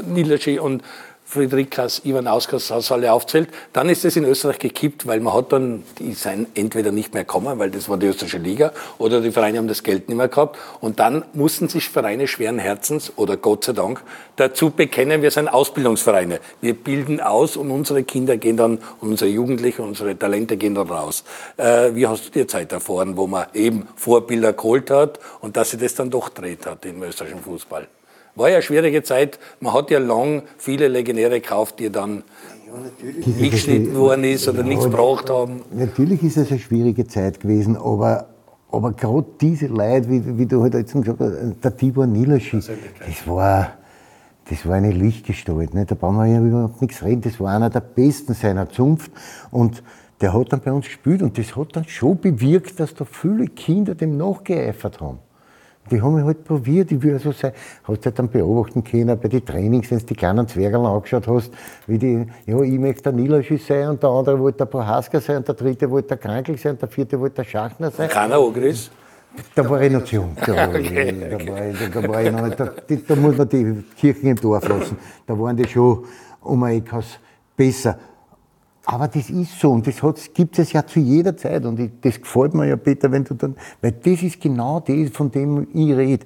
Nilaschi und Friedrichs, Ivan Auskas, das alle aufzählt, dann ist es in Österreich gekippt, weil man hat dann, die sind entweder nicht mehr gekommen, weil das war die österreichische Liga, oder die Vereine haben das Geld nicht mehr gehabt. Und dann mussten sich Vereine schweren Herzens, oder Gott sei Dank, dazu bekennen, wir sind Ausbildungsvereine. Wir bilden aus und unsere Kinder gehen dann, unsere Jugendlichen, unsere Talente gehen dann raus. Äh, wie hast du dir Zeit erfahren, wo man eben Vorbilder geholt hat und dass sich das dann doch dreht hat im österreichischen Fußball? War ja eine schwierige Zeit. Man hat ja lang viele Legionäre gekauft, die dann nicht geschnitten worden ist oder nichts gebraucht haben. Natürlich ist es eine schwierige Zeit gewesen, aber, aber gerade diese Leute, wie, wie du halt jetzt gesagt hast, der Tibor Nilaschi, das war, das war eine Lichtgestalt. Ne? Da brauchen wir ja überhaupt nichts reden. Das war einer der Besten seiner Zunft. Und der hat dann bei uns gespielt und das hat dann schon bewirkt, dass da viele Kinder dem nachgeeifert haben. Die haben mich halt probiert, ich will so sein. Hast du halt dann beobachten können bei den Trainings, wenn du die kleinen Zwergerl angeschaut hast, wie die, ja, ich möchte der Nilaschi sein und der andere wollte der Prohaska sein und der dritte wollte der Krankel sein und der vierte wollte der Schachner sein. Keiner Ogris? Da war ich noch zu jung. Da, ich, da, war ich, da, war ich noch nicht, da, da muss man die Kirchen im Dorf lassen. Da waren die schon um ein Eckhaus besser. Aber das ist so und das gibt es ja zu jeder Zeit und ich, das gefällt mir ja, Peter, wenn du dann, weil das ist genau das, von dem ich rede.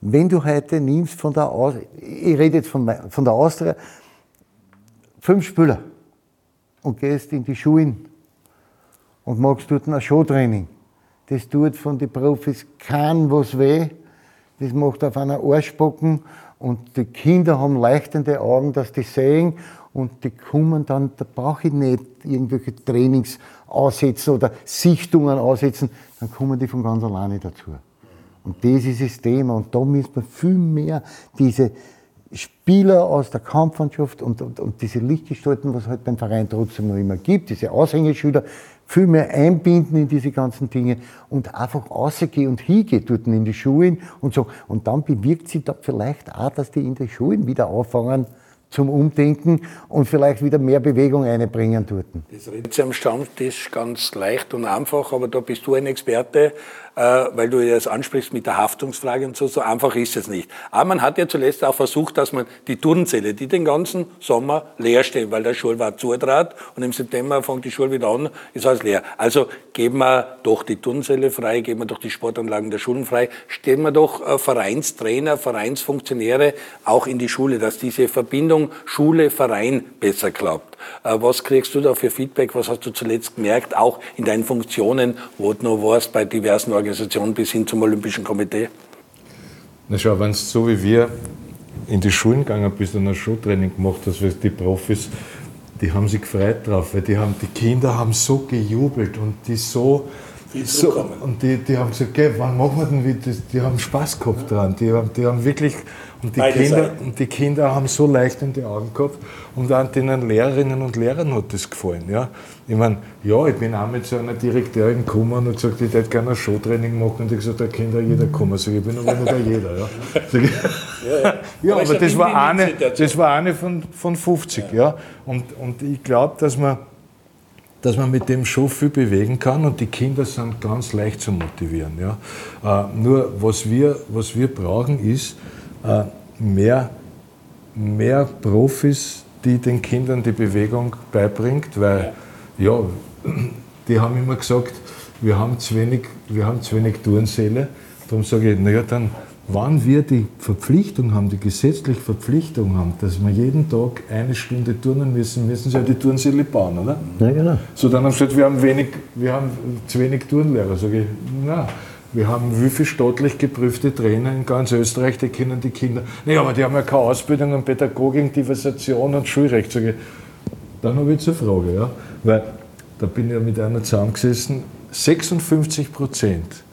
Wenn du heute nimmst von der, Aus, ich rede jetzt von, von der Austria, fünf Spieler und gehst in die Schulen und machst dort ein Showtraining, das tut von den Profis kein was weh, das macht auf einer Arschbocken und die Kinder haben leuchtende Augen, dass die sehen und die kommen dann, da brauche ich nicht irgendwelche Trainings aussetzen oder Sichtungen aussetzen, dann kommen die von ganz alleine dazu. Und das ist das Thema. Und da müssen wir viel mehr diese Spieler aus der Kampfmannschaft und, und, und diese Lichtgestalten, was es halt beim Verein trotzdem noch immer gibt, diese Aushängeschüler, viel mehr einbinden in diese ganzen Dinge und einfach rausgehen und hingehen dort in die Schulen und so. Und dann bewirkt sich da vielleicht auch, dass die in den Schulen wieder anfangen, zum Umdenken und vielleicht wieder mehr Bewegung einbringen dort. Das sich am Stammtisch ganz leicht und einfach, aber da bist du ein Experte, weil du das ansprichst mit der Haftungsfrage und so. So einfach ist es nicht. Aber man hat ja zuletzt auch versucht, dass man die Turnzelle, die den ganzen Sommer leer stehen, weil der Schulwart zutrat und im September fängt die Schule wieder an, ist alles leer. Also geben wir doch die Turnzelle frei, geben wir doch die Sportanlagen der Schulen frei, stellen wir doch äh, Vereinstrainer, Vereinsfunktionäre auch in die Schule, dass diese Verbindung Schule-Verein besser klappt. Äh, was kriegst du da für Feedback? Was hast du zuletzt gemerkt, auch in deinen Funktionen, wo du noch warst bei diversen Organisationen bis hin zum Olympischen Komitee? Na schau, wenn es so wie wir in die Schulen gegangen bist und ein Showtraining gemacht hast, weil die Profis, die haben sich gefreut drauf, weil die, haben, die Kinder haben so gejubelt und die so, so und die, die haben gesagt, okay, wann machen wir denn wieder, die haben Spaß gehabt dran, die, die haben wirklich und die, Kinder, und die Kinder haben so leicht in die Augen gehabt und auch den Lehrerinnen und Lehrern hat das gefallen. Ja. Ich meine, ja, ich bin auch mit so einer Direktorin gekommen und gesagt, ich hätte gerne ein Showtraining machen und ich gesagt, da kann ja jeder kommen. Sag, ich bin aber nicht jeder. Ja, Sag, ja, ja. ja aber, aber das war, eine, das war eine von, von 50. Ja. Und, und ich glaube, dass man dass man mit dem schon viel bewegen kann und die Kinder sind ganz leicht zu motivieren. Ja. Äh, nur was wir, was wir brauchen ist, mehr, mehr Profis, die den Kindern die Bewegung beibringt, weil ja, die haben immer gesagt, wir haben zu wenig, wir haben zu wenig Turnsäle. Darum sage ich, naja, dann, wann wir die Verpflichtung haben, die gesetzliche Verpflichtung haben, dass wir jeden Tag eine Stunde turnen müssen, müssen sie ja die Turnsäle bauen, oder? Ja, genau. So, dann haben sie gesagt, wir haben, wenig, wir haben zu wenig Turnlehrer. Sag ich, na, wir haben wie viele staatlich geprüfte Trainer in ganz Österreich, die kennen die Kinder. Nee, aber die haben ja keine Ausbildung in Pädagogik, Diversation und Schulrecht. Dann habe ich eine Frage, ja? weil da bin ich ja mit einer zusammengesessen, 56 Prozent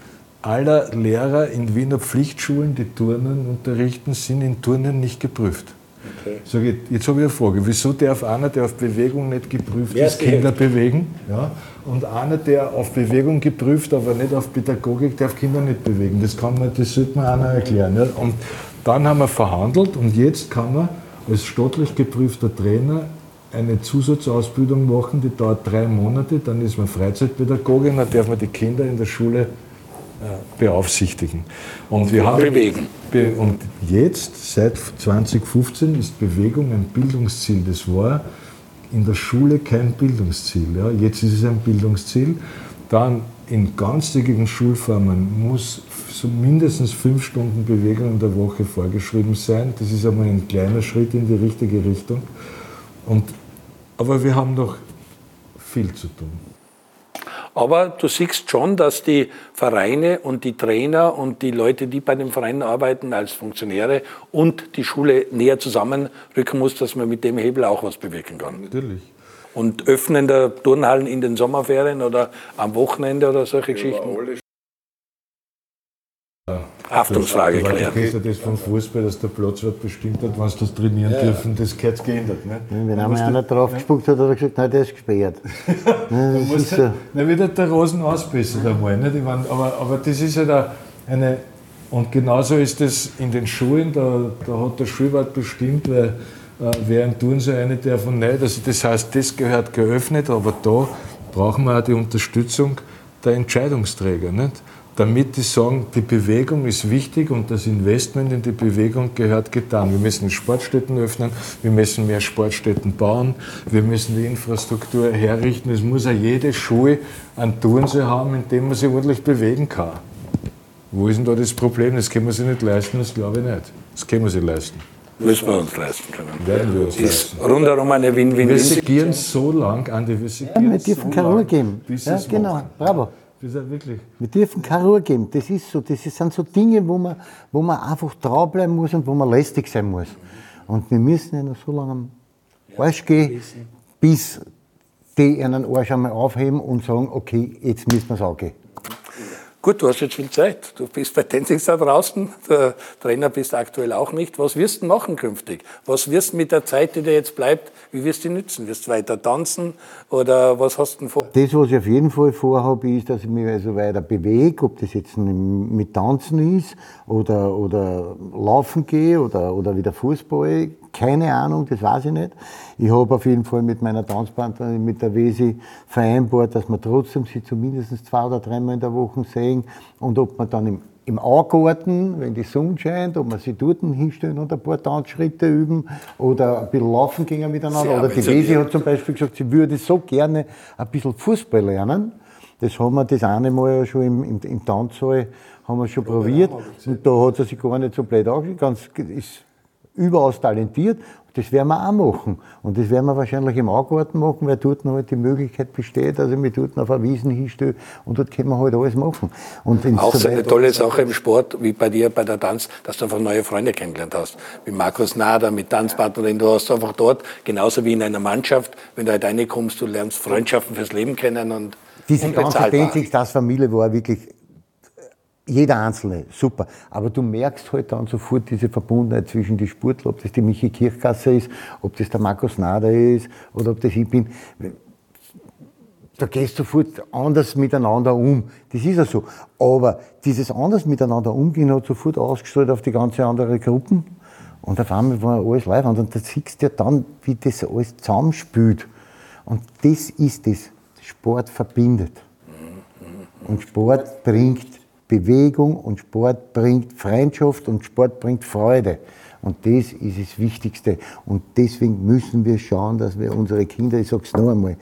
aller Lehrer in Wiener Pflichtschulen, die Turnen unterrichten, sind in Turnen nicht geprüft. Okay. Sag ich, jetzt habe ich eine Frage. Wieso darf einer, der auf Bewegung nicht geprüft ist, Kinder bewegen? Ja? Und einer, der auf Bewegung geprüft, aber nicht auf Pädagogik, darf Kinder nicht bewegen. Das, kann man, das sollte man einer erklären. Ja? Und dann haben wir verhandelt und jetzt kann man als staatlich geprüfter Trainer eine Zusatzausbildung machen, die dauert drei Monate, dann ist man Freizeitpädagoge und dann darf man die Kinder in der Schule beaufsichtigen. Und wir haben bewegen. Und jetzt, seit 2015, ist Bewegung ein Bildungsziel. Das war in der Schule kein Bildungsziel. Ja. Jetzt ist es ein Bildungsziel. Dann in ganztägigen Schulformen muss so mindestens fünf Stunden Bewegung in der Woche vorgeschrieben sein. Das ist einmal ein kleiner Schritt in die richtige Richtung. Und, aber wir haben noch viel zu tun. Aber du siehst schon, dass die Vereine und die Trainer und die Leute, die bei den Vereinen arbeiten als Funktionäre und die Schule näher zusammenrücken muss, dass man mit dem Hebel auch was bewirken kann. Natürlich. Und öffnen der Turnhallen in den Sommerferien oder am Wochenende oder solche ja, Geschichten. Haftungsfrage klären. Du kennst ja das vom Fußball, dass der Platzwart bestimmt hat, wann sie das trainieren ja. dürfen, das gehört geändert. Ne? Wenn einmal einer drauf gespuckt hat, hat er gesagt, nein, der ist gesperrt. nein, das ist so. Dann wird der Rosen ausbessert einmal. Nicht? Ich mein, aber, aber das ist halt eine, und genauso ist es in den Schulen, da, da hat der Schulwart bestimmt, weil äh, während tun sie eine davon nicht. Also das heißt, das gehört geöffnet, aber da brauchen wir auch die Unterstützung der Entscheidungsträger. Nicht? Damit die sagen, die Bewegung ist wichtig und das Investment in die Bewegung gehört getan. Wir müssen Sportstätten öffnen, wir müssen mehr Sportstätten bauen, wir müssen die Infrastruktur herrichten. Es muss ja jede Schule einen Turnsee haben, in dem man sich ordentlich bewegen kann. Wo ist denn da das Problem? Das können wir sich nicht leisten, das glaube ich nicht. Das können wir sich leisten. Müssen wir uns leisten können. Werden wir uns ist leisten. rundherum eine Win-Win-Win. Wir segieren so lang an die wir ja, wir dürfen keine Ruhe geben. Ja, genau, machen. bravo. Das ist wirklich. Wir dürfen keine Ruhe geben. Das ist so. Das sind so Dinge, wo man, wo man einfach dranbleiben muss und wo man lästig sein muss. Und wir müssen ja noch so lange am Arsch gehen, bis die einen Arsch einmal aufheben und sagen, okay, jetzt müssen wir es angehen. Gut, du hast jetzt viel Zeit. Du bist bei Tenzings da draußen, der Trainer bist aktuell auch nicht. Was wirst du machen künftig? Was wirst du mit der Zeit, die dir jetzt bleibt, wie wirst du die nützen? Wirst du weiter tanzen oder was hast du vor? Das, was ich auf jeden Fall vorhabe, ist, dass ich mich also weiter bewege, ob das jetzt mit Tanzen ist oder, oder Laufen gehe oder, oder wieder Fußball keine Ahnung, das weiß ich nicht. Ich habe auf jeden Fall mit meiner Tanzpartnerin, mit der Wesi, vereinbart, dass wir trotzdem sie zumindest zwei oder dreimal in der Woche sehen und ob man dann im im Augarten, wenn die Sonne scheint, ob man sie dort hinstellen und ein paar Tanzschritte üben oder ein bisschen laufen gehen miteinander. Sehr oder die Wesi hat zum Beispiel gesagt, sie würde so gerne ein bisschen Fußball lernen. Das haben wir das eine Mal ja schon im, im, im Tanzsaal haben wir schon ja, probiert. Und da hat sie sich gar nicht so blöd angeschaut. Ganz, ist überaus talentiert. Das werden wir auch machen. Und das werden wir wahrscheinlich im Augarten machen, weil dort noch halt die Möglichkeit besteht, also wir dort auf eine Wiesen hinstellen und dort können wir halt alles machen. Und auch so eine tolle Sache im Sport, wie bei dir bei der Tanz, dass du einfach neue Freunde kennengelernt hast. Wie Markus Nader mit Tanzpartnerin, du hast einfach dort, genauso wie in einer Mannschaft, wenn du halt reinkommst, du lernst Freundschaften fürs Leben kennen und diese ganze Dancing-Stars-Familie war wirklich jeder Einzelne, super. Aber du merkst halt dann sofort diese Verbundenheit zwischen den Sportlern, ob das die Michi Kirchkasser ist, ob das der Markus Nader ist oder ob das ich bin. Da gehst du sofort anders miteinander um. Das ist ja so. Aber dieses anders miteinander umgehen hat sofort ausgestrahlt auf die ganze andere Gruppen. Und auf einmal war alles live. Und da siehst du ja dann, wie das alles zusammenspült. Und das ist das. Sport verbindet. Und Sport bringt Bewegung und Sport bringt Freundschaft und Sport bringt Freude. Und das ist das Wichtigste. Und deswegen müssen wir schauen, dass wir unsere Kinder, ich sage es noch einmal,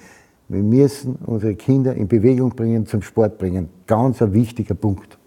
wir müssen unsere Kinder in Bewegung bringen, zum Sport bringen. Ganz ein wichtiger Punkt.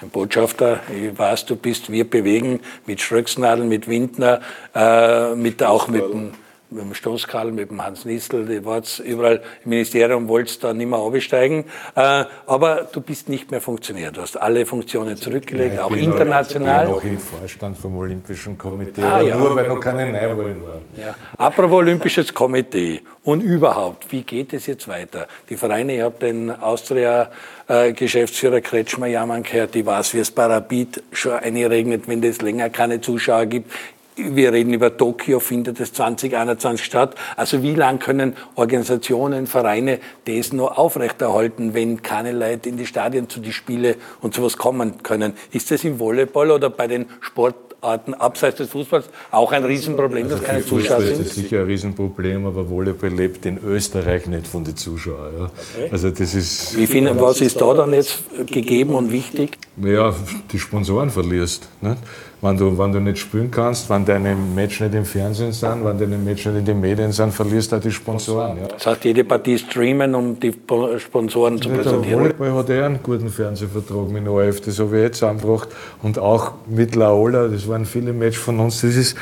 ein Botschafter. Ich weiß, du bist Wir bewegen mit Schröcksnadel, mit Windner, äh, mit, auch mit dem, mit dem Stoßkarl, mit dem Hans Nistel. Die war's überall im Ministerium, wolltest da nicht mehr aufsteigen. Äh, aber du bist nicht mehr Funktionär. Du hast alle Funktionen zurückgelegt, auch international. Ich bin noch im Vorstand vom Olympischen Komitee, Ah, ja. nur weil noch keine Neuwahlen waren. Ja. Apropos Olympisches Komitee und überhaupt, wie geht es jetzt weiter? Die Vereine, ich habe den Austria-Geschäftsführer Kretschmer Jammern gehört, ich weiß, wie es Rapid schon einregnet, wenn es länger keine Zuschauer gibt. Wir reden über Tokio, findet es 2021 statt. Also wie lange können Organisationen, Vereine das noch aufrechterhalten, wenn keine Leute in die Stadien zu die Spiele und sowas kommen können? Ist das im Volleyball oder bei den Sportarten abseits des Fußballs auch ein Riesenproblem, dass keine Zuschauer ist sind? das sicher ein Riesenproblem, aber Volleyball lebt in Österreich nicht von den Zuschauern. Ja. Also das ist, Wie finden, was ist da dann jetzt gegeben und wichtig? ja, die Sponsoren verlierst. Nicht? Wenn, du, wenn du nicht spielen kannst, wenn deine Match nicht im Fernsehen sind, wenn deine Match nicht in den Medien sind, verlierst du auch die Sponsoren. Ja. Das heißt, jede Partie streamen, um die Po- Sponsoren zu Der präsentieren. Volleyball hat eh einen guten Fernsehvertrag mit ORF, das habe ich jetzt angebracht. Und auch mit Laola, das waren viele Matches von uns. Das ist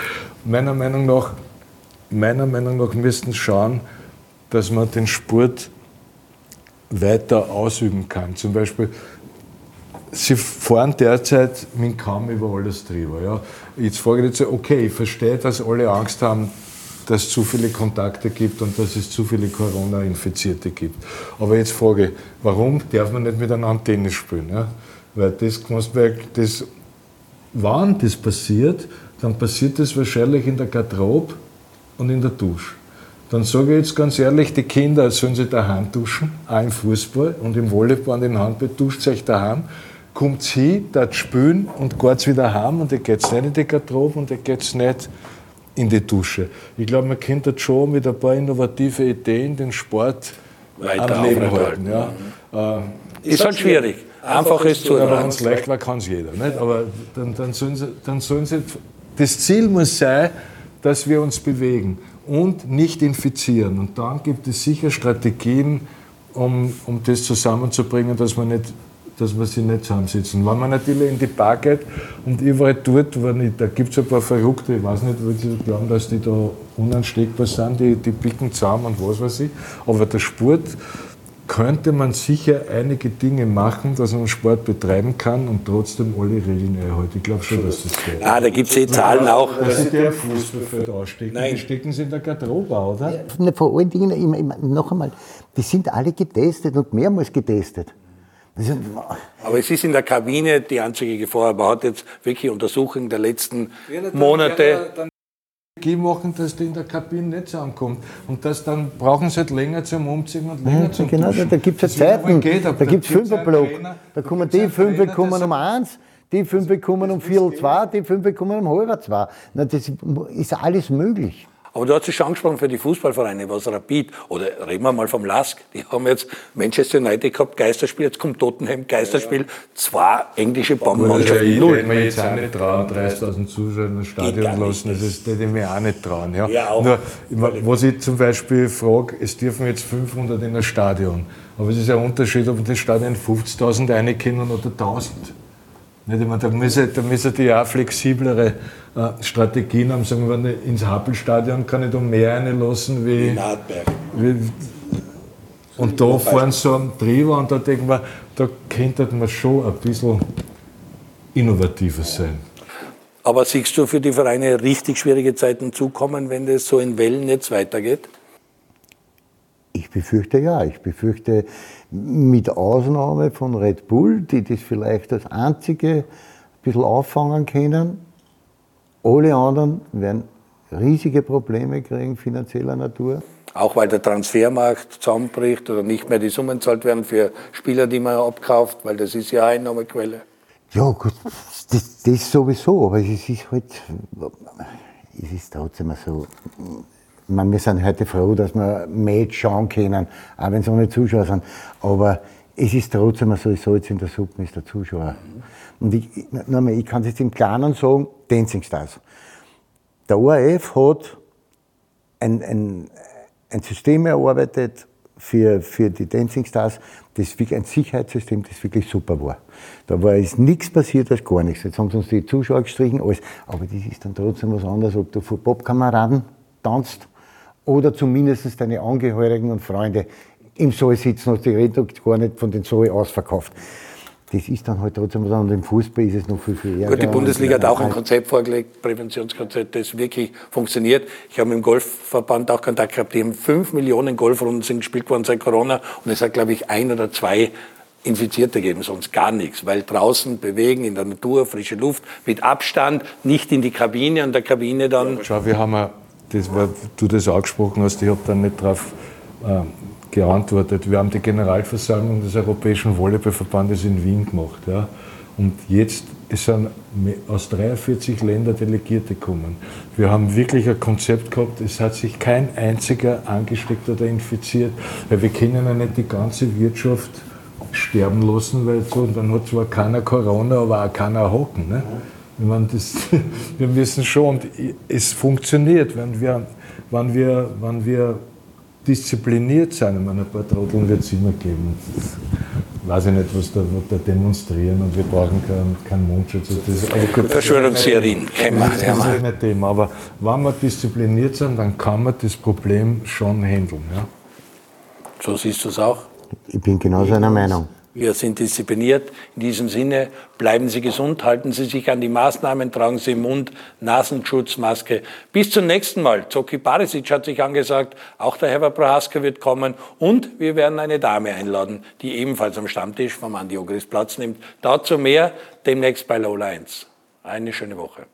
meiner Meinung nach, meiner Meinung nach müssten schauen, dass man den Sport weiter ausüben kann. Zum Beispiel, Sie fahren derzeit mit Kamm über alles drüber. Ja. Jetzt frage ich jetzt, okay, ich verstehe, dass alle Angst haben, dass es zu viele Kontakte gibt und dass es zu viele Corona-Infizierte gibt. Aber jetzt frage ich, warum darf man nicht miteinander Tennis spielen? Ja? Weil das, das, wann das passiert, dann passiert das wahrscheinlich in der Garderobe und in der Dusche. Dann sage ich jetzt ganz ehrlich, die Kinder sollen sich daheim duschen, auch im Fußball und im Volleyball und im Handball, duscht euch daheim, kommt hin, dort spielen und geht wieder heim und ihr geht nicht in die Garderobe und ihr geht nicht in die Dusche. Ich glaube, man könnte das schon mit ein paar innovative Ideen den Sport Weiter am Leben halten. Ja. Äh, Ist halt schwierig. Einfach ist zu aber wenn es leicht war, kann es jeder. Nicht? Aber dann, dann, sollen sie, dann sollen sie. Das Ziel muss sein, dass wir uns bewegen und nicht infizieren. Und dann gibt es sicher Strategien, um, um das zusammenzubringen, dass man nicht dass wir sie nicht zusammensitzen. Wenn man natürlich in die Bar geht und überall dort, nicht, da gibt es ein paar Verrückte, ich weiß nicht, weil sie glauben, dass die da unansteckbar sind, die, die picken zusammen und was weiß ich. Aber der Sport könnte man sicher einige Dinge machen, dass man Sport betreiben kann und trotzdem alle Regeln einhält. Ich glaube schon, dass das geht. Ah, da gibt es eh Zahlen auch. Dass sie der Fußballfeld ausstecken, die stecken sie in der Garderobe, oder? Vor allen Dingen, noch einmal, die sind alle getestet und mehrmals getestet. Aber es ist in der Kabine die einzige Gefahr. Man hat jetzt wirklich Untersuchungen der letzten Monate. Die machen, dass die in der Kabine nicht zusammenkommt. Und das dann brauchen sie halt länger zum Umziehen und länger ja, zum genau, da, Duschen. da gibt es ja Zeiten. aber da gibt es Fünferblock. Da kommen die einen fünf Trainer, kommen um eins, die fünf kommen um Viertel zwei, die fünf kommen um halb zwei. Na, das ist alles möglich. Aber du hast es schon angesprochen für die Fußballvereine, was Rapid, oder reden wir mal vom LASK, die haben jetzt Manchester United gehabt, Geisterspiel, jetzt kommt Tottenham, Geisterspiel, zwei englische Bombenmannschaften, ich null. würde mir jetzt auch nicht trauen, 30.000 Zuschauer in das gar Stadion nicht. lassen. Das ist- das würde ich mir auch nicht trauen. Ja. Ja, auch. Nur, ich mein, was ich zum Beispiel frage, es dürfen jetzt 500 in das Stadion. Aber es ist ein Unterschied, ob in das Stadion 50.000 reinkommen oder 1.000. Nicht, ich meine, da, müssen, da müssen die auch flexiblere Strategien haben. Sagen wir, ich ins Happelstadion kann ich da mehr reinlassen wie, Nahtberg. wie und da fahren sie so am drüber und da denken wir, da könnte man schon ein bisschen innovativer sein. Aber siehst du für die Vereine richtig schwierige Zeiten zukommen, wenn das so in Wellen jetzt weitergeht? Ich befürchte ja. Ich befürchte mit Ausnahme von Red Bull, die das vielleicht als einzige ein bisschen auffangen können. Alle anderen werden riesige Probleme kriegen, finanzieller Natur. Auch weil der Transfermarkt zusammenbricht oder nicht mehr die Summen zahlt werden für Spieler, die man abkauft, weil das ist ja eine Einnahmequelle. Ja, gut, das, das sowieso, aber es ist halt, es ist trotzdem so. Ich meine, wir sind heute froh, dass wir Match schauen können, auch wenn es ohne Zuschauer sind. Aber es ist trotzdem so, Salz in der Suppe ist der Zuschauer. Und ich, ich- nochmal, ich kann es jetzt im Kleinen sagen, Dancing Stars. Der ORF hat ein, ein, ein System erarbeitet für, für die Dancing Stars, das wirklich ein Sicherheitssystem, das wirklich super war. Da war ist nichts passiert als gar nichts. Jetzt haben sie uns die Zuschauer gestrichen, alles. Aber das ist dann trotzdem was anderes, ob du vor Popkameraden tanzt oder zumindest deine Angehörigen und Freunde im Saal sitzen und die reden gar nicht von den Saal ausverkauft. Das ist dann halt trotzdem was anderes. Im Fußball ist es noch viel, viel Gut, die Bundesliga hat auch ein Konzept vorgelegt, Präventionskonzept, das wirklich funktioniert. Ich habe mit dem Golfverband auch Kontakt gehabt. Die haben fünf Millionen Golfrunden sind gespielt worden seit Corona und es hat, glaube ich, ein oder zwei Infizierte geben, sonst gar nichts, weil draußen bewegen, in der Natur, frische Luft, mit Abstand, nicht in die Kabine und der Kabine dann. Schau, wir haben ja, das war, du das angesprochen hast, ich habe dann nicht drauf äh, geantwortet. Wir haben die Generalversammlung des Europäischen Volleyballverbandes in Wien gemacht. Ja. Und jetzt sind aus 43 Ländern Delegierte gekommen. Wir haben wirklich ein Konzept gehabt, es hat sich kein einziger angesteckt oder infiziert, weil wir können ja nicht die ganze Wirtschaft sterben lassen, weil so, dann hat zwar keiner Corona, aber auch keiner Hocken. Ne? Ich meine, das, wir müssen schon, es funktioniert, wenn wir, wenn wir, wenn wir diszipliniert sein. Ich meine, ein paar Trotteln wird es immer geben. Weiß ich nicht, was da, was da demonstrieren und wir brauchen keinen kein Mundschutz. Verschwörungstheorien wir. Das ist nicht Thema. Aber wenn wir diszipliniert sind, dann kann man das Problem schon handeln. Ja? So siehst du es auch? Ich bin genauso einer Meinung. Wir sind diszipliniert. In diesem Sinne, bleiben Sie gesund, halten Sie sich an die Maßnahmen, tragen Sie Mund, Nasenschutz, Maske. Bis zum nächsten Mal. Zoki Barisic hat sich angesagt, auch der Herbert Prohaska wird kommen und wir werden eine Dame einladen, die ebenfalls am Stammtisch vom Andi Ogris Platz nimmt. Dazu mehr demnächst bei Low Lines. Eine schöne Woche.